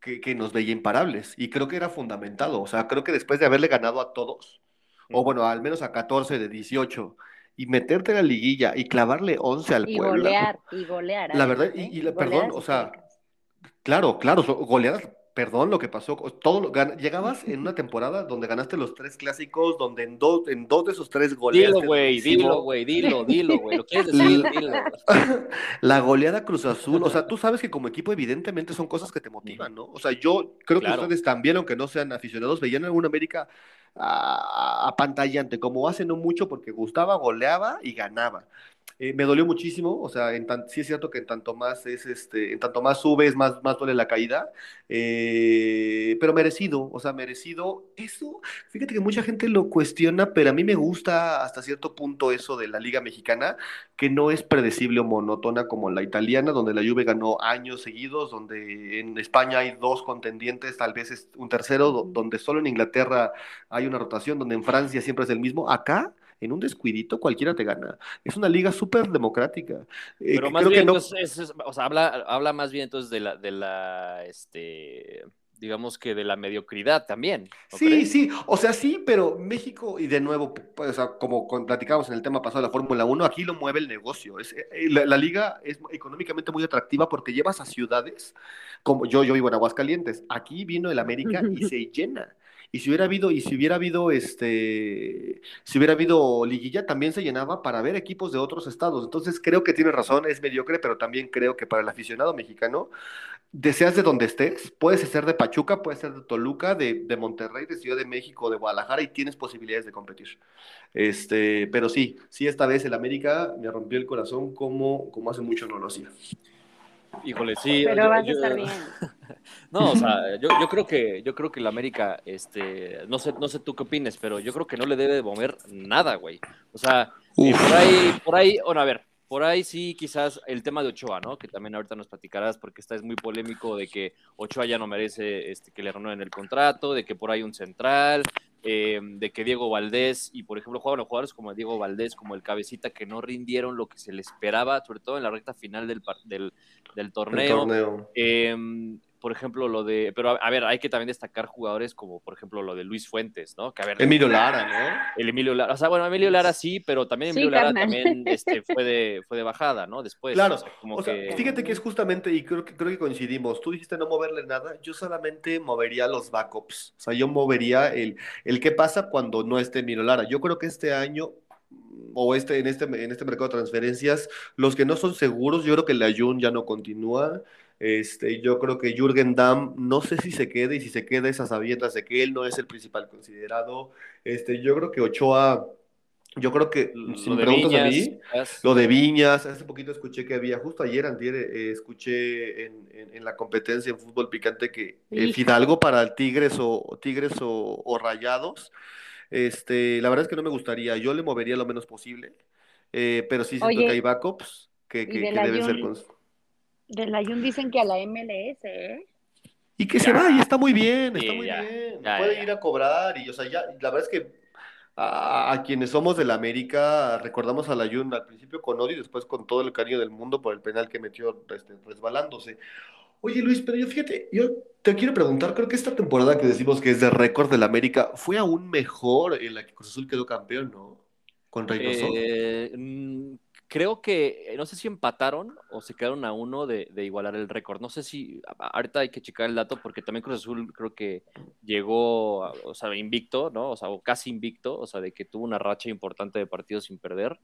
que, nos veía imparables. Y creo que era fundamentado. O sea, creo que después de haberle ganado a todos, o bueno, al menos a 14 de 18, y meterte en la liguilla y clavarle 11 al y Puebla. Golear, y golear. La verdad, y, y perdón, o sea, claro, claro, goleadas perdón, lo que pasó, todo llegabas en una temporada donde ganaste los tres clásicos, donde en dos, en dos de esos tres goleadas. Dilo, güey, dilo, güey, dilo, dilo, güey, lo quieres decir, dilo. La goleada Cruz Azul, o sea, tú sabes que como equipo evidentemente son cosas que te motivan, ¿no? O sea, yo creo que ustedes también, aunque no sean aficionados, veían en alguna América apantallante, como hace no mucho, porque gustaba, goleaba y ganaba. Eh, me dolió muchísimo, o sea, en sí es cierto que en tanto más es este, en tanto más subes, más, más duele la caída, eh, pero merecido, o sea, merecido. Eso, fíjate que mucha gente lo cuestiona, pero a mí me gusta hasta cierto punto eso de la Liga Mexicana, que no es predecible o monótona como la italiana, donde la Juve ganó años seguidos, donde en España hay dos contendientes, tal vez es un tercero, donde solo en Inglaterra hay una rotación, donde en Francia siempre es el mismo. Acá en un descuidito cualquiera te gana. Es una liga súper democrática. Eh, Pero más bien, entonces, o sea, habla, habla más bien entonces de la, de la, este, digamos que de la mediocridad también. Sí, sí, o sea, sí, pero México, y de nuevo, pues, o sea, como platicamos en el tema pasado de la Fórmula 1, aquí lo mueve el negocio. Es, eh, la, liga es económicamente muy atractiva porque llevas a ciudades, como yo, yo vivo en Aguascalientes, aquí vino el América y se llena. Y si hubiera habido, y si hubiera habido este, si hubiera habido liguilla, también se llenaba para ver equipos de otros estados. Entonces creo que tiene razón, es mediocre, pero también creo que para el aficionado mexicano, deseas de donde estés, puedes ser de Pachuca, puedes ser de Toluca, de, de Monterrey, de Ciudad de México, de Guadalajara, y tienes posibilidades de competir. Este, pero sí, sí, esta vez el América me rompió el corazón como, como hace mucho no lo hacía. Híjole, sí. Pero vas a estar bien. No, o sea, yo, yo, creo que yo creo que la América, este, no sé, no sé tú qué opines, pero yo creo que no le debe de mover nada, güey. O sea, eh, por ahí, por ahí, bueno, a ver, por ahí sí, quizás el tema de Ochoa, ¿no? Que también ahorita nos platicarás porque está es muy polémico de que Ochoa ya no merece este, que le renueven el contrato, de que por ahí un central, eh, de que Diego Valdés y por ejemplo jugaban jugadores como Diego Valdés, como el Cabecita, que no rindieron lo que se le esperaba, sobre todo en la recta final del, del, del torneo. torneo. Em, por ejemplo, lo de, pero a, ver, hay que también destacar jugadores como, por ejemplo, lo de Luis Fuentes, ¿no? Que, a ver, Emilio Lara, ¿no? El Emilio Lara, o sea, bueno, Emilio Lara sí, pero también Emilio Lara también este, fue, de, fue de bajada, ¿no? Después. Claro, o sea, fíjate que es justamente, y creo que, creo que coincidimos, tú dijiste no moverle nada, yo solamente movería los backups, o sea, yo movería el, el qué pasa cuando no esté Emilio Lara. Yo creo que este año o este, en, este, en este mercado de transferencias, los que no son seguros, yo creo que la Jun ya no continúa. Este, yo creo que Jürgen Damm, no sé si se quede y si se queda esas abiertas de que él no es el principal considerado. Este, yo creo que Ochoa, yo creo que, si me preguntas a mí, lo de Viñas, hace poquito escuché que había, justo ayer, antier, eh, escuché en, en, la competencia en fútbol picante que eh, Fidalgo para Tigres o Tigres o, o Rayados. Este, la verdad es que no me gustaría, yo le movería lo menos posible, eh, pero sí siento que hay backups que, que, deben ser con... De la Jun dicen que a la MLS, ¿eh? Y que se va, y está muy bien, está muy bien. Puede ir a cobrar, y o sea, ya, la verdad es que a, quienes somos del América, recordamos a la Jun al principio con odio y después con todo el cariño del mundo por el penal que metió este, resbalándose. Oye Luis, pero yo fíjate, yo te quiero preguntar, creo que esta temporada que decimos que es de récord del América fue aún mejor en la que Cruz Azul quedó campeón, ¿no? Con Reynoso. Eh, mm, creo que, no sé si empataron o se quedaron a uno de, igualar el récord. No sé si, ahorita hay que checar el dato porque también Cruz Azul creo que llegó, o sea, invicto, ¿no? O sea, casi invicto, o sea, de que tuvo una racha importante de partidos sin perder.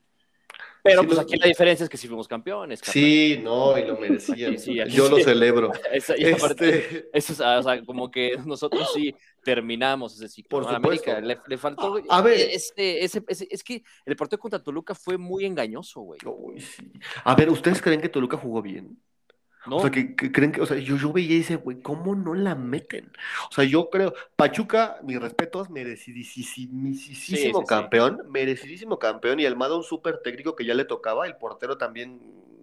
Pero pues aquí la diferencia es que sí fuimos campeones. Sí, no, y lo merecían. Yo lo celebro. este... eso, o sea, como que nosotros sí terminamos ese ciclo. Por América le, faltó. A ver. Este, ese, es que el partido contra Toluca fue muy engañoso, güey. A ver, ¿ustedes creen que Toluca jugó bien? O sea, que, creen que, o sea, yo, yo veía y güey, ¿cómo no la meten? O sea, yo creo, Pachuca, mis respetos, merecidísimo campeón, merecidísimo campeón, y Almada un súper técnico que ya le tocaba, el portero también,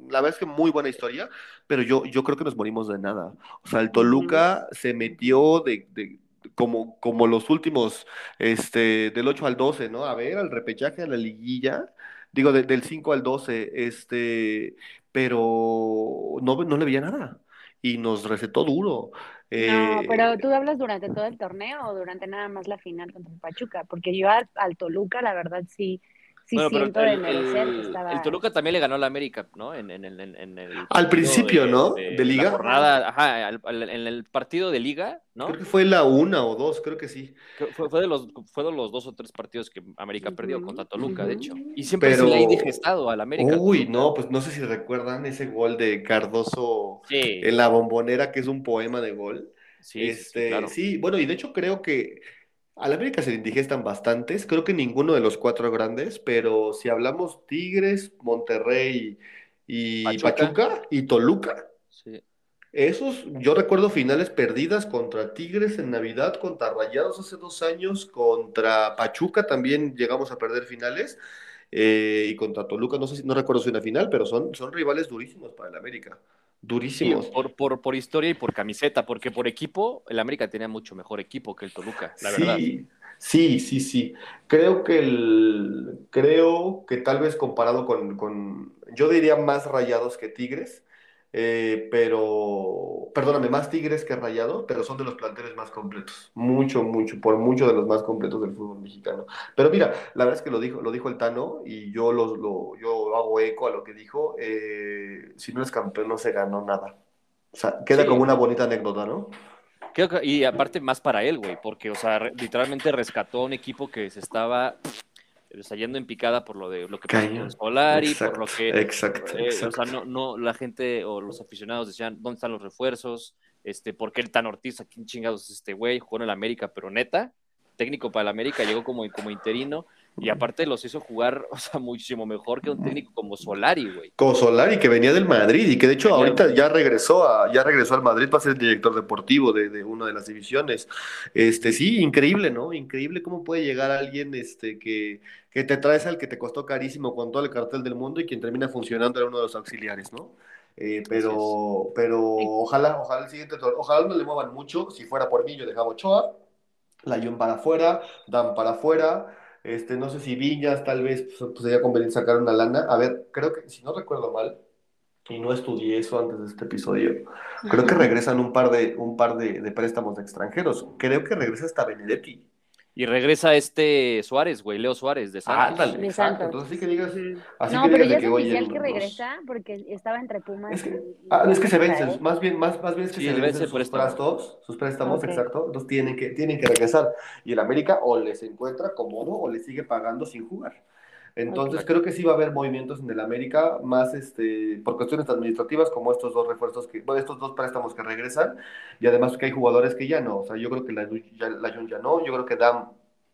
la verdad es que muy buena historia, pero yo, yo creo que nos morimos de nada. O sea, el Toluca se metió de, de como, como los últimos, este, del 8 al 12, ¿no? A ver, al repechaje, a la liguilla, digo, del 5 al 12, este, pero no, no le veía nada y nos recetó duro. no, eh, pero tú hablas durante todo el torneo o durante nada más la final contra el Pachuca, porque yo al, Toluca, la verdad, sí, sí siento de merecer el, estaba... El Toluca también le ganó a la América, ¿no? En, en, en, el Al principio, ¿no? De, Liga. ajá, en el partido de Liga, ¿no? Creo que fue la una o dos, creo que sí. Fue, fue de los, fue de los dos o tres partidos que América perdió contra Toluca, de hecho. Y siempre Pero... se le ha digestado al América. Uy, no, pues no sé si recuerdan ese gol de Cardoso en la bombonera, que es un poema de gol. Sí, este, sí, bueno, y de hecho creo que a la América se le indigestan bastantes, creo que ninguno de los cuatro grandes, pero si hablamos Tigres, Monterrey y Pachuca, y Toluca, esos, yo recuerdo finales perdidas contra Tigres en Navidad, contra Rayados hace dos años, contra Pachuca también llegamos a perder finales, eh, y contra Toluca, no sé si, no recuerdo si una final, pero son, son rivales durísimos para el América durísimos. por, por, por, historia y por camiseta, porque por equipo, el América tenía mucho mejor equipo que el Toluca, la verdad. Sí, sí, sí. Creo que el, creo que tal vez comparado con, con yo diría más rayados que Tigres, eh, pero, perdóname, más Tigres que Rayado, pero son de los planteles más completos. Mucho, mucho, por mucho de los más completos del fútbol mexicano. Pero mira, la verdad es que lo dijo, lo dijo el Tano y yo, lo, lo yo hago eco a lo que dijo. Eh, si no es campeón, no se ganó nada. O sea, queda como una bonita anécdota, ¿no? y aparte más para él, güey, porque, o sea, literalmente rescató a un equipo que se estaba yendo en picada por lo de lo que pasó con Solari, por lo que exacto, eh, o sea, no, no, la gente o los aficionados decían, ¿dónde están los refuerzos? Este, ¿por qué el tan Ortiz, aquí chingados este güey? Jugó en el América, pero neta, técnico para el América, llegó como, como interino, y aparte los hizo jugar, o sea, muchísimo mejor que un técnico como Solari, güey. Como Solari, que venía del Madrid y que de hecho ahorita ya regresó a, ya regresó al Madrid para ser director deportivo de, de, una de las divisiones. Este, sí, increíble, ¿no? Increíble cómo puede llegar alguien este, que, que te traes al que te costó carísimo con todo el cartel del mundo y quien termina funcionando era uno de los auxiliares, ¿no? Eh, pero, pero ojalá, ojalá el siguiente, ojalá no le muevan mucho. Si fuera por mí, yo dejaba Ochoa, la John para afuera, Dan para afuera este, no sé si Viñas tal vez pues, sería conveniente sacar una lana. A ver, creo que, si no recuerdo mal, y no estudié eso antes de este episodio. Creo que regresan un par de, un par de, de préstamos de extranjeros. Creo que regresa hasta Benedetti. Y regresa este Suárez, güey, Leo Suárez de Santos. Ah, de Santos. Entonces sí que digas. Así no, que pero ya es oficial que regresa porque estaba entre Pumas. Es que, ah, es que se vencen, más bien, más, más bien es que se vencen sus préstamos, sus préstamos, exacto. Entonces tienen que, tienen que regresar. Y el América o les encuentra cómodo o les sigue pagando sin jugar. Entonces creo que sí va a haber movimientos en el América, más este, por cuestiones administrativas, como estos dos refuerzos, que, bueno, estos dos préstamos que regresan, y además que hay jugadores que ya no, o sea, yo creo que la, ya, la Jun ya no, yo creo que Dam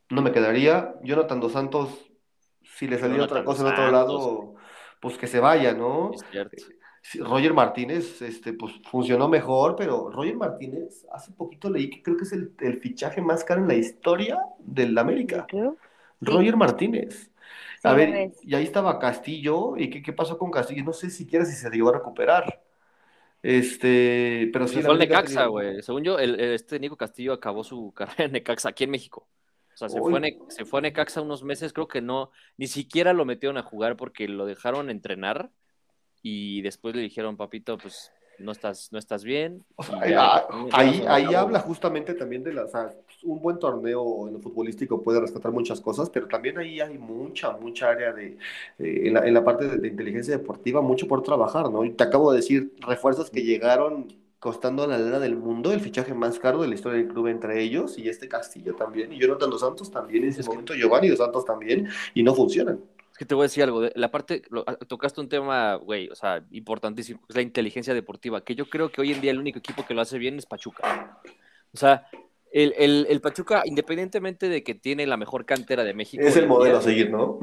no me quedaría, Jonathan Dos Santos, si le salió otra cosa en otro lado, pues que se vaya, ¿no? Es cierto. Roger Martínez, este, pues funcionó mejor, pero Roger Martínez, hace poquito leí que creo que es el, el fichaje más caro en la historia del América. Roger Martínez. A ver, y ahí estaba Castillo, ¿y qué, qué pasó con Castillo? No sé siquiera si se llegó a recuperar. Este, pero sí. Fue al Necaxa, güey. Según yo, el, este Nico Castillo acabó su carrera en Necaxa aquí en México. O sea, se fue, a se fue a Necaxa unos meses, creo que no, ni siquiera lo metieron a jugar porque lo dejaron entrenar y después le dijeron, papito, pues no estás, no estás bien. ahí, ahí, habla justamente también de la, un buen torneo en lo futbolístico puede rescatar muchas cosas, pero también ahí hay mucha, mucha área de, eh, en, la, en, la, parte de, inteligencia deportiva, mucho por trabajar, ¿no? Y te acabo de decir, refuerzos que llegaron costando a la lana del mundo, el fichaje más caro de la historia del club entre ellos, y este Castillo también, y Jonathan Dos Santos también, en ese momento Giovanni Dos Santos también, y no funcionan que te voy a decir algo. La parte, ah, tocaste un tema, güey, o sea, importantísimo, es la inteligencia deportiva, que yo creo que hoy en día el único equipo que lo hace bien es Pachuca. O sea, el, el, el Pachuca, independientemente de que tiene la mejor cantera de México. Es el modelo a seguir, ¿no?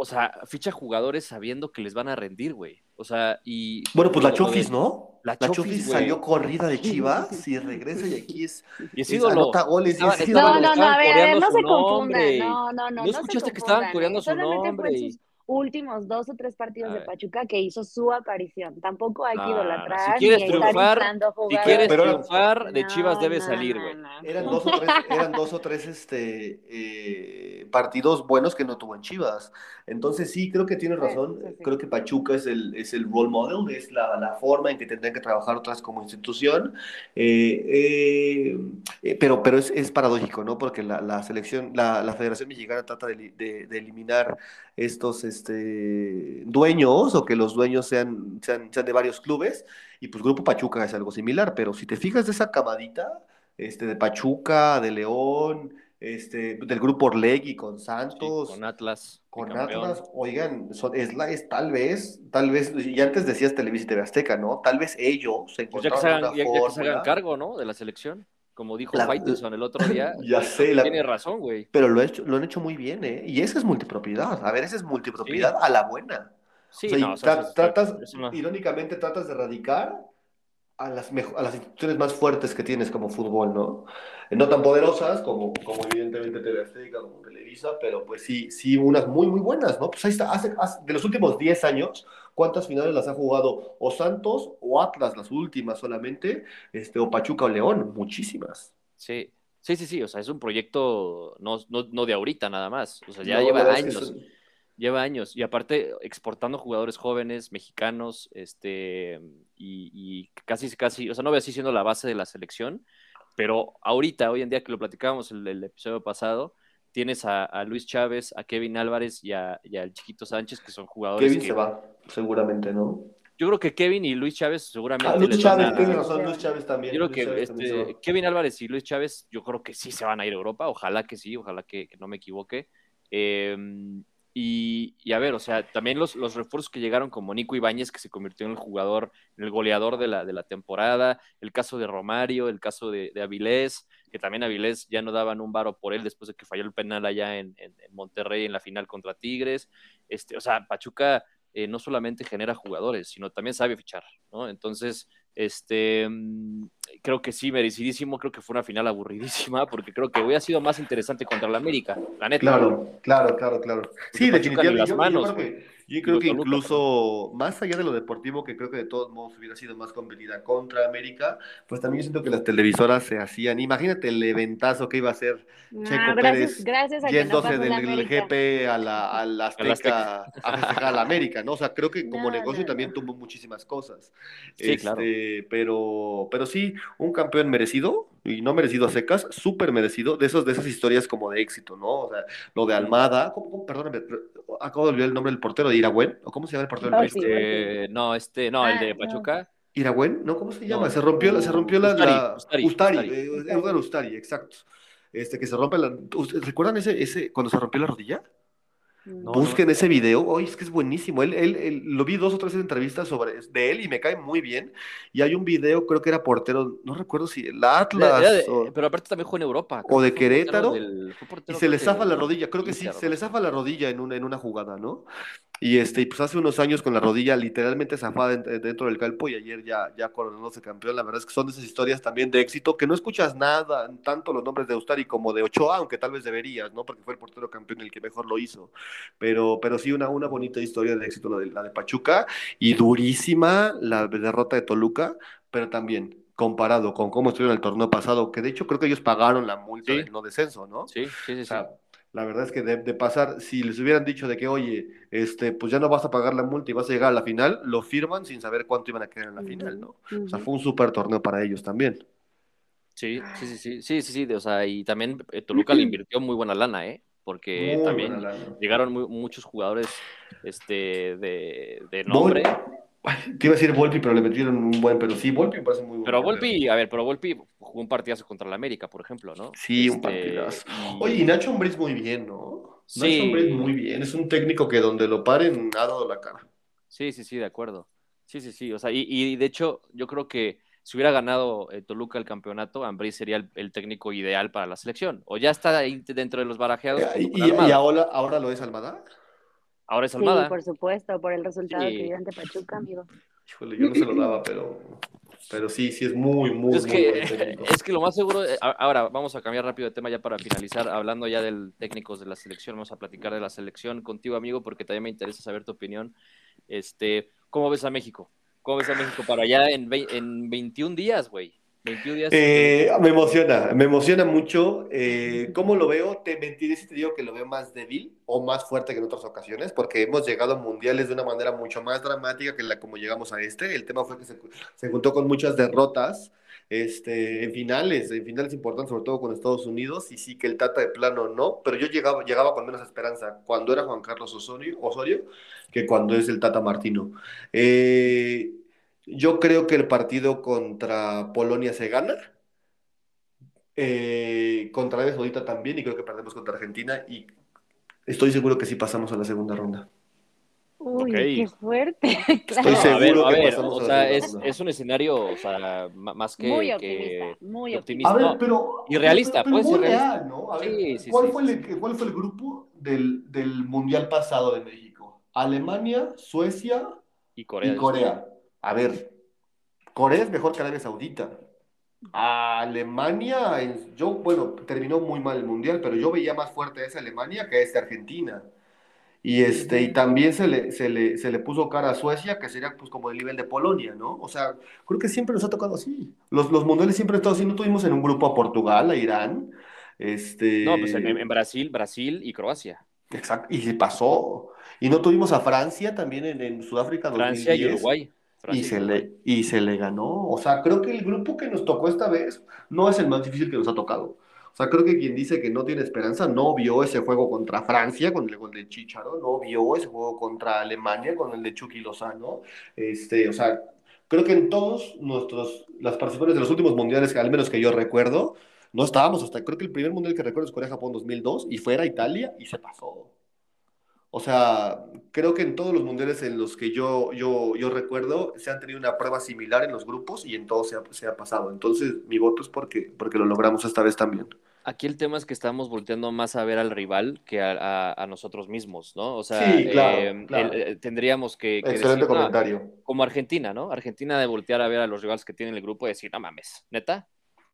O sea, ficha jugadores sabiendo que les van a rendir, güey. O sea, y. Bueno, pues la Chofis, ¿no? La, Chofis, salió corrida de Chivas y regresa y aquí es. Y es ídolo. goles. No, no, no, a ver, no se confundan. No, no, no. ¿No escuchaste que estaban coreando su nombre? Últimos dos o tres partidos de Pachuca que hizo su aparición. Tampoco hay que ah, idolatrar. Si quieres triunfar, si quieres triunfar, de Chivas debe salir, güey. eran dos o tres, eran dos o tres este, eh, partidos buenos que no tuvo en Chivas. Entonces sí, creo que tienes razón. Creo que Pachuca es el, es el role model, es la, la forma en que tendrían que trabajar otras como institución. Eh, eh, pero pero es, es, paradójico, ¿no? Porque la, la selección, la, la, Federación Mexicana trata de, de, de eliminar estos este, dueños o que los dueños sean, sean, de varios clubes. Y pues Grupo Pachuca es algo similar, pero si te fijas de esa camadita, este, de Pachuca, de León, este, del grupo Orlegui con Santos. con Atlas. Con Atlas, oigan, es, la, es tal vez, tal vez, y antes decías Televisa y TV Azteca, ¿no? Tal vez ellos se pues ya, que se hagan, ya, que se hagan cargo, ¿no? De la selección como dijo la, Faitelson el otro día. ya sé. Tiene razón, güey. Pero lo, hecho, lo han hecho muy bien, ¿eh? Y esa es multipropiedad. A ver, esa es multipropiedad a la buena. Sí, no, tratas, irónicamente tratas de erradicar a las, a las instituciones más fuertes que tienes como fútbol, ¿no? No tan poderosas como, como evidentemente TV Azteca, como Televisa, pero pues sí, sí, unas muy, muy buenas, ¿no? Pues ahí está, hace, de los últimos 10 años, ¿cuántas finales las ha jugado o Santos o Atlas, las últimas solamente, este, o Pachuca o León? Muchísimas. Sí, sí, sí, sí, o sea, es un proyecto no, no, no de ahorita nada más, o sea, ya lleva años. Lleva años y aparte exportando jugadores jóvenes, mexicanos, este, y, casi, casi, o sea, no voy así siendo la base de la selección, pero ahorita, hoy en día que lo platicábamos el, el episodio pasado, tienes a, Luis Chávez, a Kevin Álvarez y, a, al Chiquito Sánchez, que son jugadores. Kevin se va, seguramente, ¿no? Yo creo que Kevin y Luis Chávez seguramente. Ah, Luis Chávez, razón, Luis Chávez también. Yo creo que este, Kevin Álvarez y Luis Chávez, yo creo que sí se van a ir a Europa, ojalá que sí, ojalá que, que no me equivoque. Eh, y, a ver, o sea, también los, los, refuerzos que llegaron como Nico Ibáñez, que se convirtió en el jugador, en el goleador de la, de la temporada, el caso de Romario, el caso de, de, Avilés, que también Avilés ya no daban un varo por él después de que falló el penal allá en, en, Monterrey en la final contra Tigres. Este, o sea, Pachuca eh, no solamente genera jugadores, sino también sabe fichar, ¿no? Entonces, este, mm, creo que sí, merecidísimo. Creo que fue una final aburridísima porque creo que hubiera sido más interesante contra la América, la neta. Claro, claro, claro, claro. Sí, definitivamente. Las manos, yo creo que incluso más allá de lo deportivo, que creo que de todos modos hubiera sido más competida contra América, pues también siento que las televisoras se hacían. Imagínate el eventazo que iba a ser Checo Pérez yéndose del GP a la, a la Azteca a festejar a la América, ¿no? O sea, creo que como negocio también tuvo muchísimas cosas. Sí, claro. Este, pero, pero sí, un campeón merecido, y no merecido a secas, súper merecido, de, esos, de esas historias como de éxito, ¿no? O sea, lo de Almada, perdóname, acabo de olvidar el nombre del portero de Iragüen, ¿o cómo se llama el portero? del este, no, este, no, el de ah, Pachuca. Iragüen, ¿no? ¿Cómo se llama? se rompió, la, se rompió la... Ustari, Ustari, Ustari, Ustari, exacto. Este, que se rompe la... ¿Recuerdan ese, ese, cuando se rompió la rodilla? Busquen ese video, hoy es que es buenísimo. Él, él, lo vi dos o tres entrevistas sobre de él y me cae muy bien. Y hay un video, creo que era portero, no recuerdo si el Atlas. pero aparte también juega en Europa. O de Querétaro. y se le zafa la rodilla, creo que sí, se le zafa la rodilla en una, en una jugada, ¿no? Y este, pues hace unos años con la rodilla literalmente zafada dentro del calpo y ayer ya, ya coronándose campeón. La verdad es que son de esas historias también de éxito que no escuchas nada, tanto los nombres de Ustari como de Ochoa, aunque tal vez deberías, ¿no? Porque fue el portero campeón el que mejor lo hizo. Pero, pero sí, una, una bonita historia de éxito la de, la de Pachuca y durísima la derrota de Toluca, pero también comparado con cómo estuvieron el torneo pasado, que de hecho creo que ellos pagaron la multa del no descenso, ¿no? Sí, sí, sí. La verdad es que de, pasar, si les hubieran dicho de que, oye, este, pues ya no vas a pagar la multa y vas a llegar a la final, lo firman sin saber cuánto iban a quedar en la final, ¿no? O sea, fue un súper torneo para ellos también. Sí, sí, sí, sí, sí, sí, sí, o sea, y también eh, Toluca le invirtió muy buena lana, ¿eh? Porque también llegaron muchos jugadores este, de, de nombre. Te iba a decir Volpi, pero le metieron un buen, pero sí, Volpi me parece muy bueno. Pero Volpi, a ver, pero Volpi jugó un partidazo contra el América, por ejemplo, ¿no? Sí, un este, partidazo. Oye, y Nacho Ambriz muy bien, ¿no? Sí. Nacho Ambriz muy bien, es un técnico que donde lo paren ha dado la cara. Sí, sí, sí, de acuerdo. Sí, sí, sí, o sea, y, y de hecho, yo creo que si hubiera ganado eh, Toluca el campeonato, Ambriz sería el, técnico ideal para la selección. O ya está ahí dentro de los barajeados. ¿Y, y, ahora, ahora lo es Almada? Ahora es Almada. Sí, por supuesto, por el resultado que dio ante Pachuca, amigo. Híjole, yo no se lo daba, pero, pero sí, sí es muy, muy, es que, Es que lo más seguro, eh, ahora vamos a cambiar rápido de tema ya para finalizar, hablando ya del técnicos de la selección, vamos a platicar de la selección contigo, amigo, porque también me interesa saber tu opinión. Este, ¿Cómo ves a México? ¿Cómo ves a México para allá en, en 21 días, güey? Eh, me emociona, me emociona mucho. Eh, ¿Cómo lo veo? Te mentiré si te digo que lo veo más débil o más fuerte que en otras ocasiones, porque hemos llegado a mundiales de una manera mucho más dramática que la como llegamos a este. El tema fue que se, se juntó con muchas derrotas este, en finales, en finales importantes, sobre todo con Estados Unidos, y sí que el Tata de plano no, pero yo llegaba, llegaba con menos esperanza cuando era Juan Carlos Osorio, Osorio que cuando es el Tata Martino. Eh, yo creo que el partido contra Polonia se gana. Eh, contra Arabia Saudita también, y creo que perdemos contra Argentina. Y estoy seguro que sí pasamos a la segunda ronda. Uy, qué fuerte. Estoy seguro a ver, que pasamos o sea, es, es, un escenario, o sea, más que muy optimista, muy optimista. A ver, pero y realista, pero, muy real, ¿no? A ver, sí, sí, ¿cuál, fue el, ¿cuál fue el grupo del, del mundial pasado de México? Alemania, Suecia y Corea. Y Corea. A ver, Corea es mejor que Arabia Saudita. Alemania, yo, bueno, terminó muy mal el mundial, pero yo veía más fuerte a esa Alemania que a esta Argentina. Y, este, y también se le, se, le, se le puso cara a Suecia, que sería pues como el nivel de Polonia, ¿no? O sea, creo que siempre nos ha tocado así. Los, los mundiales siempre han estado así. No tuvimos en un grupo a Portugal, a Irán. Este... No, pues en, Brasil, Brasil y Croacia. Exacto, y se pasó. Y no tuvimos a Francia también en, en Sudáfrica Francia y Uruguay y se, le, y se le ganó. O sea, creo que el grupo que nos tocó esta vez no es el más difícil que nos ha tocado. O sea, creo que quien dice que no tiene esperanza no vio ese juego contra Francia con el gol de Chicharo, no vio ese juego contra Alemania con el de Chucky Lozano. Este, o sea, creo que en todos nuestros, las participaciones de los últimos mundiales, al menos que yo recuerdo, no estábamos hasta, creo que el primer mundial que recuerdo es Corea-Japón 2002 y fuera Italia y se pasó. O sea, creo que en todos los mundiales en los que yo, yo, yo recuerdo se han tenido una prueba similar en los grupos y en todos se ha, se ha pasado. Entonces, mi voto es porque, porque lo logramos esta vez también. Aquí el tema es que estamos volteando más a ver al rival que a, nosotros mismos, ¿no? O sea, em, eh, tendríamos que, Excelente comentario. como Argentina, ¿no? Argentina de voltear a ver a los rivales que tienen el grupo y decir, no mames, neta.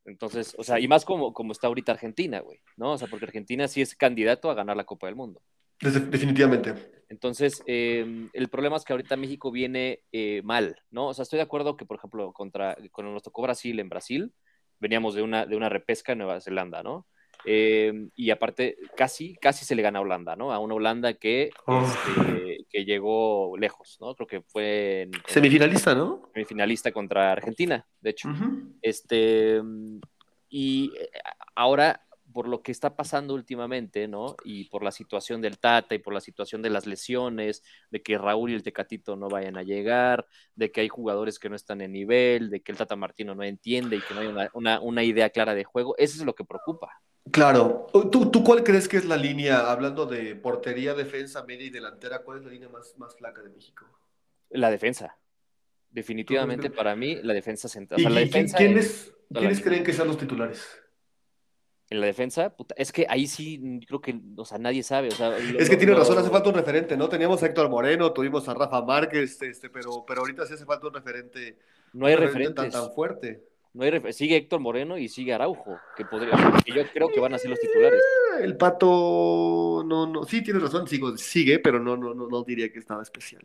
Entonces, o sea, y más como, como está ahorita Argentina, güey, ¿no? O sea, porque Argentina sí es candidato a ganar la Copa del Mundo. Definitivamente. Entonces, em, el problema es que ahorita México viene eh, mal, ¿no? O sea, estoy de acuerdo que, por ejemplo, contra, cuando nos tocó Brasil en Brasil, veníamos de una, de una repesca en Nueva Zelanda, ¿no? Em, y aparte, casi, casi se le gana a Holanda, ¿no? A una Holanda que, este, que llegó lejos, ¿no? Creo que fue... En, semifinalista, ¿no? Semifinalista contra Argentina, de hecho. Este... Y eh, ahora por lo que está pasando últimamente, ¿no? Y por la situación del Tata y por la situación de las lesiones, de que Raúl y el Tecatito no vayan a llegar, de que hay jugadores que no están en nivel, de que el Tata Martino no entiende y que no hay una, idea clara de juego, eso es lo que preocupa. Claro. ¿Tú, ¿Tú, cuál crees que es la línea, hablando de portería, defensa, media y delantera, cuál es la línea más, más flaca de México? La defensa. Definitivamente para mí, la defensa central. ¿Quiénes, ¿quiénes creen que sean los titulares? En la defensa, es que ahí sí creo que, o sea, nadie sabe. es que tiene razón, hace falta un referente, ¿no? Teníamos a Héctor Moreno, tuvimos a Rafa Márquez, este, pero, pero ahorita sí hace falta un referente. No hay referente tan, fuerte. No hay sigue Héctor Moreno y sigue Araujo, que podría, que yo creo que van a ser los titulares. Eh, el pato, no, no, sí tienes razón, sigo, sigue, pero no, no, no, no diría que estaba especial.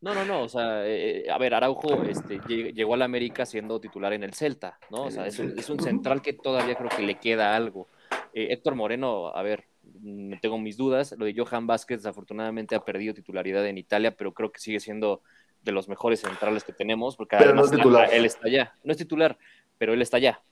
No, no, no, o sea, eh, eh, a ver, Araujo este, llegó al América siendo titular en el Celta, ¿no? O sea, es un, es un central que todavía creo que le queda algo. Eh, Héctor Moreno, a ver, mm, tengo mis dudas. Lo de Johan Vázquez, desafortunadamente, ha perdido titularidad en Italia, pero creo que sigue siendo de los mejores centrales que tenemos, porque además él está allá. No es titular, pero él está allá,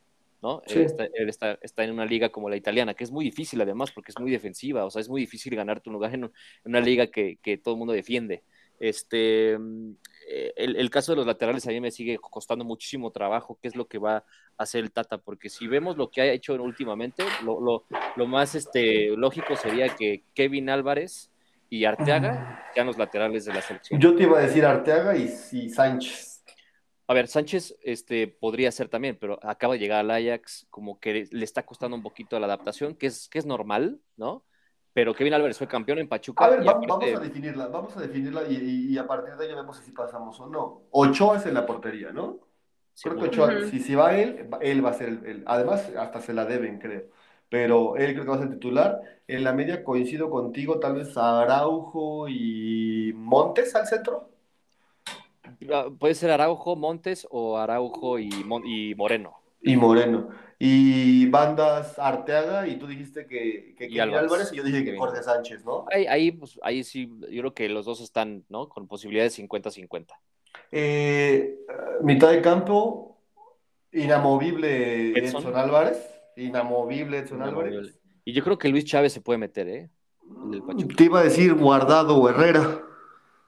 ¿no? Él, está, está, en una liga como la italiana, que es muy difícil además, porque es muy defensiva, o sea, es muy difícil ganar tu lugar en, una liga que, que todo el mundo defiende. Este, mm, eh, el, caso de los laterales a mí me sigue costando muchísimo trabajo, qué es lo que va a hacer el Tata, porque si vemos lo que ha hecho últimamente, lo, más este, lógico sería que Kevin Álvarez y Arteaga sean los laterales de la selección. Yo te iba a decir Arteaga y, Sánchez. A ver, Sánchez este, podría ser también, pero acaba de llegar al Ajax, como que le está costando un poquito la adaptación, que es, que es normal, ¿no? Pero Kevin Álvarez fue campeón en Pachuca. A ver, vamos, a definirla, vamos a definirla y, a partir de ahí vemos si pasamos o no. Ochoa es en la portería, ¿no? creo que Ochoa, si, si va él, él va a ser el, Además, hasta se la deben, creo. Pero él creo que va a ser titular. En la media coincido contigo, tal vez Araujo y Montes al centro. Ah, puede ser Araujo, Montes o Araujo y, y Moreno. Y Moreno y bandas Arteaga, y tú dijiste que, que Álvarez. y yo dije que Jorge Sánchez, ¿no? Ahí, ahí, pues, ahí sí, yo creo que los dos están, ¿no? Con posibilidades 50-50. Eh, mitad de campo, inamovible Edson, Álvarez. Inamovible Edson Álvarez. Y yo creo que Luis Chávez se puede meter, ¿eh? Te iba a decir Guardado o Herrera.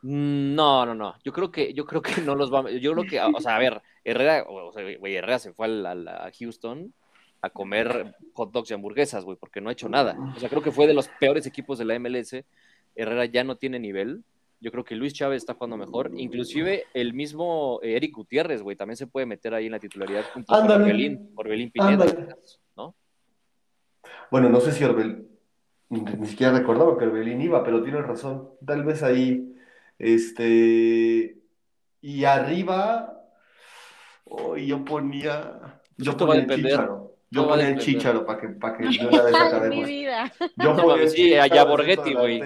Mm, no, no, no. Yo creo que, yo creo que no los va. Yo creo que, o sea, a ver, Herrera, o sea, güey, Herrera se fue a, Houston a comer hot dogs y hamburguesas, güey, porque no ha hecho nada. O sea, creo que fue de los peores equipos de la MLS. Herrera ya no tiene nivel. Yo creo que Luis Chávez está jugando mejor. Inclusive el mismo eh, Eric Gutiérrez, güey, también se puede meter ahí en la titularidad junto con Orbelín, Orbelín Pineda, ¿no? Bueno, no sé si Orbelín, ni siquiera recordaba que Orbelín iba, pero tiene razón. Tal vez ahí, este, y arriba, hoy yo ponía, yo ponía el Chicharo. Yo ponía el Chicharo para que, para que de una vez acabemos. Yo ponía sí, allá Borghetti, güey.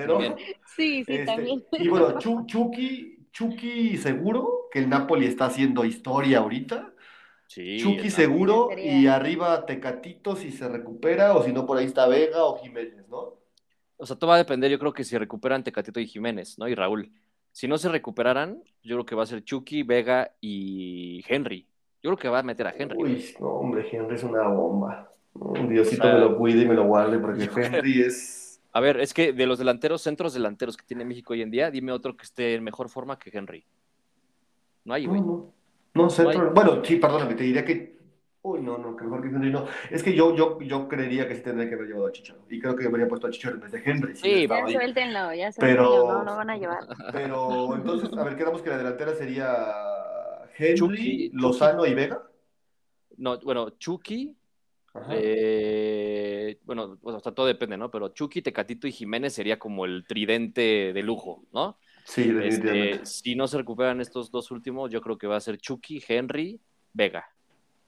Sí, sí, este, también. Y bueno, Chucky, Chucky seguro que el Napoli está haciendo historia ahorita. Sí, Chucky seguro y arriba Tecatito si se recupera o si no por ahí está Vega o Jiménez, ¿no? O sea, todo va a depender, yo creo que si recuperan Tecatito y Jiménez, ¿no? Y Raúl. Si no se recuperaran, yo creo que va a ser Chucky, Vega y Henry. Yo creo que va a meter a Henry. Uy, no, hombre, Henry es una bomba. Un Diosito me lo cuide y me lo guarde, porque Henry es. A ver, es que de los delanteros, centros delanteros que tiene México hoy en día, dime otro que esté en mejor forma que Henry. No hay, güey. No, no. centro. Bueno, sí, perdóname, te diría que Uy, no, no, que mejor que Henry no. Es que yo, yo, yo creería que sí tendría que haber llevado a Chicharo. Y creo que habría puesto a Chicharo en vez de Henry. sí, ya suéltenlo, ya suéltenlo, pero, no, no van a llevar. Pero entonces, a ver, quedamos que la delantera sería Henry, Lozano y Vega. No, bueno, Chucky, eh, bueno, pues, hasta todo depende, ¿no? Pero Chucky, Tecatito y Jiménez sería como el tridente de lujo, ¿no? Sí, Este, definitivamente. si no se recuperan estos dos últimos, yo creo que va a ser Chucky, Henry, Vega.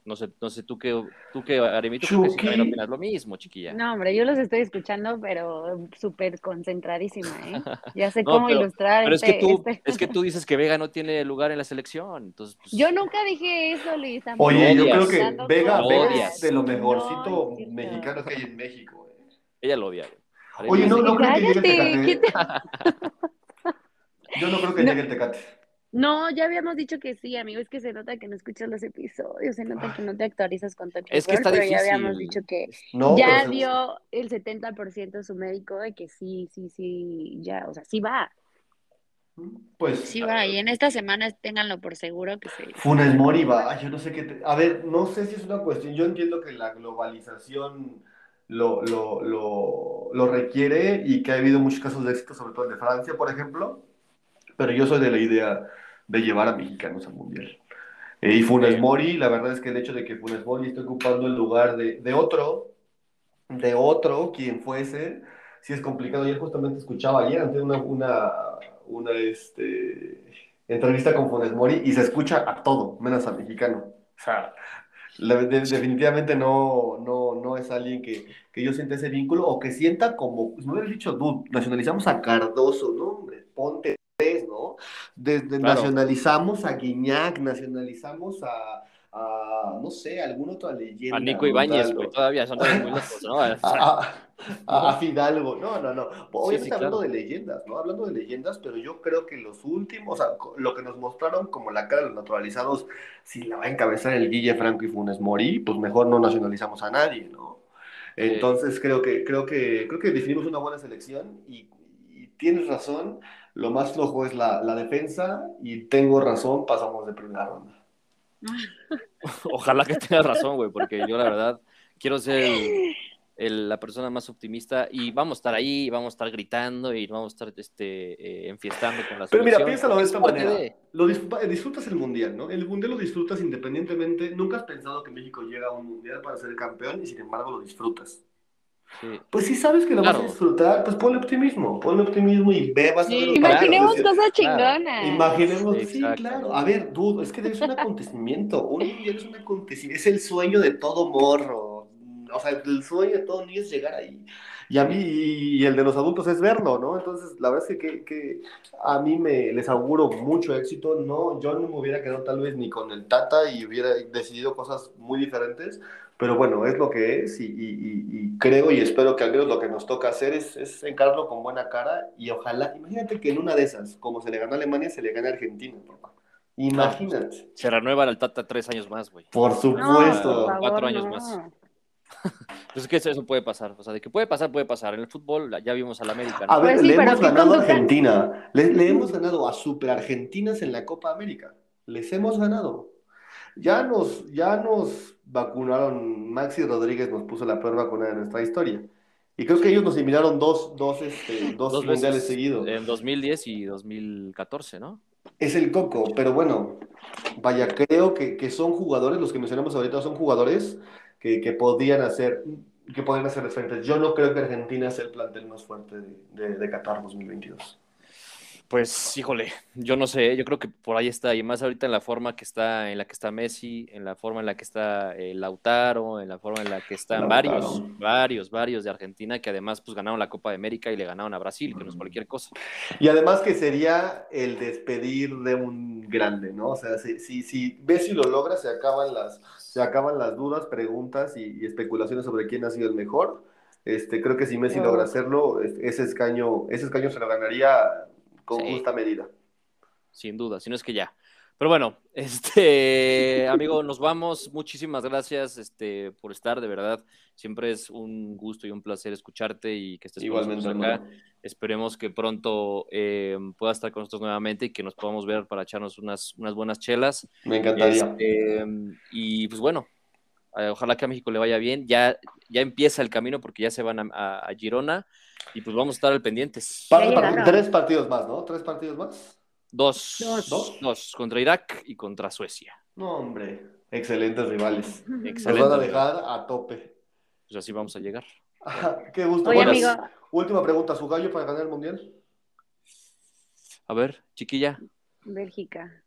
No sé, no sé tú qué, tú qué, Aremito, creo que sí Chucky. también opinas lo mismo, chiquilla. No, hombre, yo los estoy escuchando, pero súper concentradísima, ¿eh? Ya sé No, cómo pero- ilustrar Pero es este, que tú, este- es que tú dices que Vega no tiene lugar en la selección, entonces pues, Yo nunca dije eso, Luis. Oye, yo creo que Vega, Lo Vega odias. es de lo mejorcito mexicano que hay en México. eh. ella lo odia. güey. Oye, no, no creo que llegue el Cállate, ¿quién Tecate. Yo no creo que llegue el Tecate. No, ya habíamos dicho que sí, amigo. Es que se nota que no escuchas los episodios, se nota que no te actualizas con Tokyo Es que está pero difícil. ya habíamos dicho que No, ya dio el 70% su médico de que sí, sí, sí, ya, o sea, sí va, Pues sí va. Y en estas semanas ténganlo por seguro que se... Funes Mori va, yo no sé qué. te- A ver, no sé si es una cuestión. Yo entiendo que la globalización lo, lo, lo, lo requiere y que ha habido muchos casos de éxito, sobre todo el de Francia, por ejemplo. Pero yo soy de la idea de llevar a mexicanos al mundial. Eh, y Funes. Mori, la verdad es que el hecho de que Funes Mori esté ocupando el lugar de, de otro, de otro, quien fuese, sí es complicado. Yo justamente escuchaba ayer ante una, una, una este, entrevista con Funes Mori y se escucha a todo, menos al mexicano. O sea, de- definitivamente no, no, no es alguien que, que yo sienta ese vínculo o que sienta como, me hubieras dicho, dude, nacionalizamos a Cardoso, ¿no? Hombre, ponte ¿no? Desde Claro. nacionalizamos a Guiñac, nacionalizamos a, a, no sé, algún otra leyenda. A Nico. Ibáñez, güey, todavía son muy lejos, ¿no? O sea, a, a- a Fidalgo. No, no, no. Obviamente sí, hablando claro. de leyendas, ¿no? Hablando de leyendas, pero yo creo que los últimos, o sea, lo que nos mostraron como la cara de los naturalizados, si la va a encabezar el Guille Franco y Funes Mori, pues mejor no nacionalizamos a nadie, ¿no? Entonces creo que, creo que, creo que definimos una buena selección y tienes razón, lo más flojo es la, la defensa y tengo razón, pasamos de primera ronda. Ojalá que tengas razón, güey, porque yo la verdad quiero ser el- el- la persona más optimista y vamos a estar ahí, vamos a estar gritando y vamos a estar este, eh, enfiestando con la Pero mira, piénsalo de esta manera. Lo disfruta- disfrutas el mundial, ¿no? El mundial lo disfrutas independientemente. Nunca has pensado que México llega a un mundial para ser campeón y sin embargo lo disfrutas. Sí. Pues si sabes que lo vas Claro. a disfrutar, pues ponle optimismo, ponle optimismo y ve, vas a ver Sí, los Imaginemos partidos. cosas claro. chingonas. Imaginemos, sí, Exacto. claro. A ver, dude, es que es un acontecimiento. Un mundial es un acontecimiento. Es el sueño de todo morro. O sea, el sueño de todo niño es llegar ahí. Y a mí, y el de los adultos es verlo, ¿no? Entonces, la verdad es que, que, que a mí me les auguro mucho éxito. No, yo no me hubiera quedado tal vez ni con el Tata y hubiera decidido cosas muy diferentes. Pero bueno, es lo que es y, y- y- y creo y espero que al menos lo que nos toca hacer es, es encararlo con buena cara y ojalá, imagínate que en una de esas, como se le ganó a Alemania, se le gane a Argentina, papá. Imagínate. Se renueva el Tata tres años más, güey. Por No, supuesto. por favor, Cuatro años no. más. Pues es que eso, puede pasar. O sea, de que puede pasar, puede pasar. En el fútbol ya vimos al América. ¿no? A ver, Pues sí, le hemos ¿qué ganado a? Argentina. Le, le hemos ganado a Super Argentinas en la Copa América. Les hemos ganado. Ya nos, ya nos vacunaron, Maxi Rodríguez nos puso la peor vacuna de nuestra historia. Y creo que ellos nos eliminaron dos, dos, este, dos, Dos mundiales seguidos. En 2010 y 2014, ¿no? Es el coco, pero bueno, vaya, creo que, que son jugadores, los que mencionamos ahorita son jugadores que, que podían hacer, que podían hacer frente. Yo no creo que Argentina sea el plantel más fuerte de, de, de Qatar 2022. Pues, híjole, yo no sé, yo creo que por ahí está, y más ahorita en la forma que está, en la que está Messi, en la forma en la que está eh, Lautaro, en la forma en la que están Lautaro. varios, varios, varios de Argentina que además pues ganaron la Copa de América y le ganaron a Brasil, que no es cualquier cosa. Y además que sería el despedir de un grande, ¿no? O sea, si, si, si Messi lo logra, se acaban las, se acaban las dudas, preguntas y, y especulaciones sobre quién ha sido el mejor. Este, creo que si Messi logra hacerlo, es- ese escaño, ese escaño se lo ganaría con Sí. justa medida. sin duda, si no es que ya. Pero bueno, este amigo, nos vamos. Muchísimas gracias este, por estar, de verdad. Siempre es un gusto y un placer escucharte y que estés con Igualmente, nosotros acá. hermano. Esperemos que pronto eh, pueda estar con nosotros nuevamente y que nos podamos ver para echarnos unas, unas buenas chelas. Me encantaría. Este, y pues bueno, eh, ojalá que a México le vaya bien. Ya, ya empieza el camino porque ya se van a, a- a Girona y pues vamos a estar al pendientes. Par- Ya par- llegaron. tres partidos más, ¿no? ¿Tres partidos más? Dos, Dos. dos, dos, contra Irak y contra Suecia. No, hombre. Excelentes rivales. Nos Excelente. van a dejar a tope. Pues así vamos a llegar. qué gusto. Última pregunta, ¿su gallo para ganar el mundial? A ver, chiquilla. Bélgica.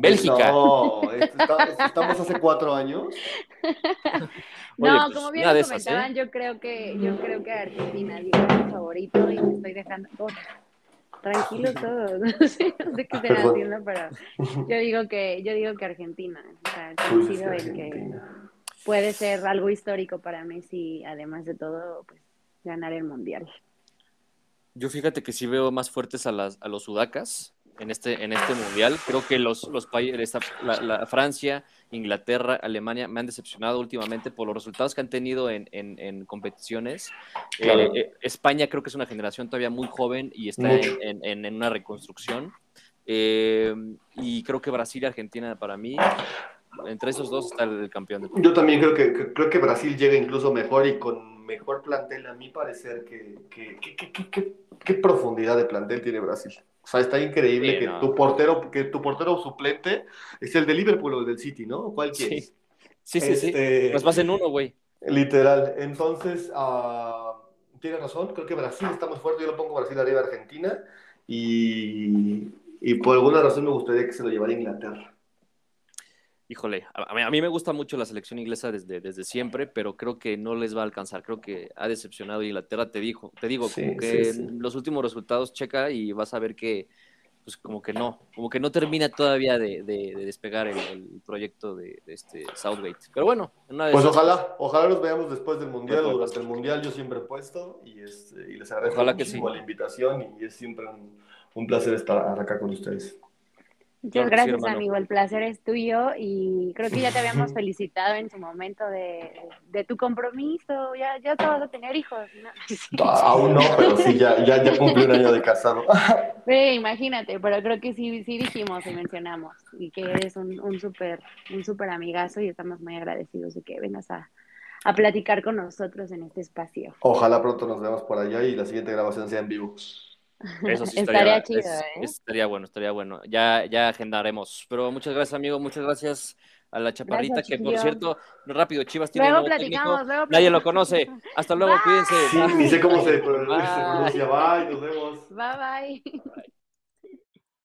Bélgica. No, estamos hace cuatro años. no, pues, como bien lo ¿eh? comentaban, yo creo que yo creo que Argentina es mi favorito y me estoy dejando. Oh, tranquilos todos, no sé, no sé qué están haciendo, pero yo digo que yo digo que Argentina, o sea, coincido en que puede ser algo histórico para Messi, además de todo, pues ganar el mundial. Yo fíjate que sí veo más fuertes a, las, a los sudacas en este, en este mundial. Creo que los, los países, la, Francia, Inglaterra, Alemania me han decepcionado últimamente por los resultados que han tenido en, en, competiciones. Eh, eh, España creo que es una generación todavía muy joven y está en, en, una reconstrucción. Eh, y creo que Brasil y Argentina para mí entre esos dos está el campeón. Del Yo también creo que, creo que Brasil llega incluso mejor y con mejor plantel, a mi parecer, que, qué profundidad de plantel tiene Brasil. O sea, está increíble que tu portero, que tu portero suplente es el de Liverpool o del City, ¿no? ¿Cuál quieres? Sí, sí, sí. Este, Nos vas en uno, güey. Literal. Entonces, uh, tiene razón. Creo que Brasil está más fuerte. Yo lo pongo Brasil arriba de Argentina. Y, y por alguna razón me gustaría que se lo llevara a Inglaterra híjole, a, mí me gusta mucho la selección inglesa desde, desde siempre, pero creo que no les va a alcanzar. Creo que ha decepcionado Inglaterra, te dijo, te digo, como que los últimos resultados checa y vas a ver que, pues como que no, como que no termina todavía de, despegar el, proyecto de, este Southgate. Pero bueno, pues ojalá, ojalá los veamos después del mundial o durante el mundial. Yo siempre he puesto y, este, y les agradezco muchísimo la invitación y es siempre un, un placer estar acá con ustedes. Muchas gracias, amigo. El placer es tuyo y creo que ya te habíamos felicitado en su momento de, tu compromiso. Ya, ya te vas a tener hijos. Aún no, pero sí, ya, ya, ya cumplí un año de casado. Sí, imagínate, pero creo que sí, sí dijimos y mencionamos y que eres un, un súper un super amigazo y estamos muy agradecidos de que vengas a, a platicar con nosotros en este espacio. Ojalá pronto nos veamos por allá y la siguiente grabación sea en vivo. Eso sí estaría, chido, ¿eh? estaría bueno, estaría bueno. Ya, ya agendaremos. Pero muchas gracias, amigo. Muchas gracias a la chaparrita, que por cierto, rápido, Chivas tiene luego un platicamos, luego Nadie lo conoce. Hasta luego, cuídense. Sí, ni sé cómo se pronuncia. Bye, nos vemos. bye. bye.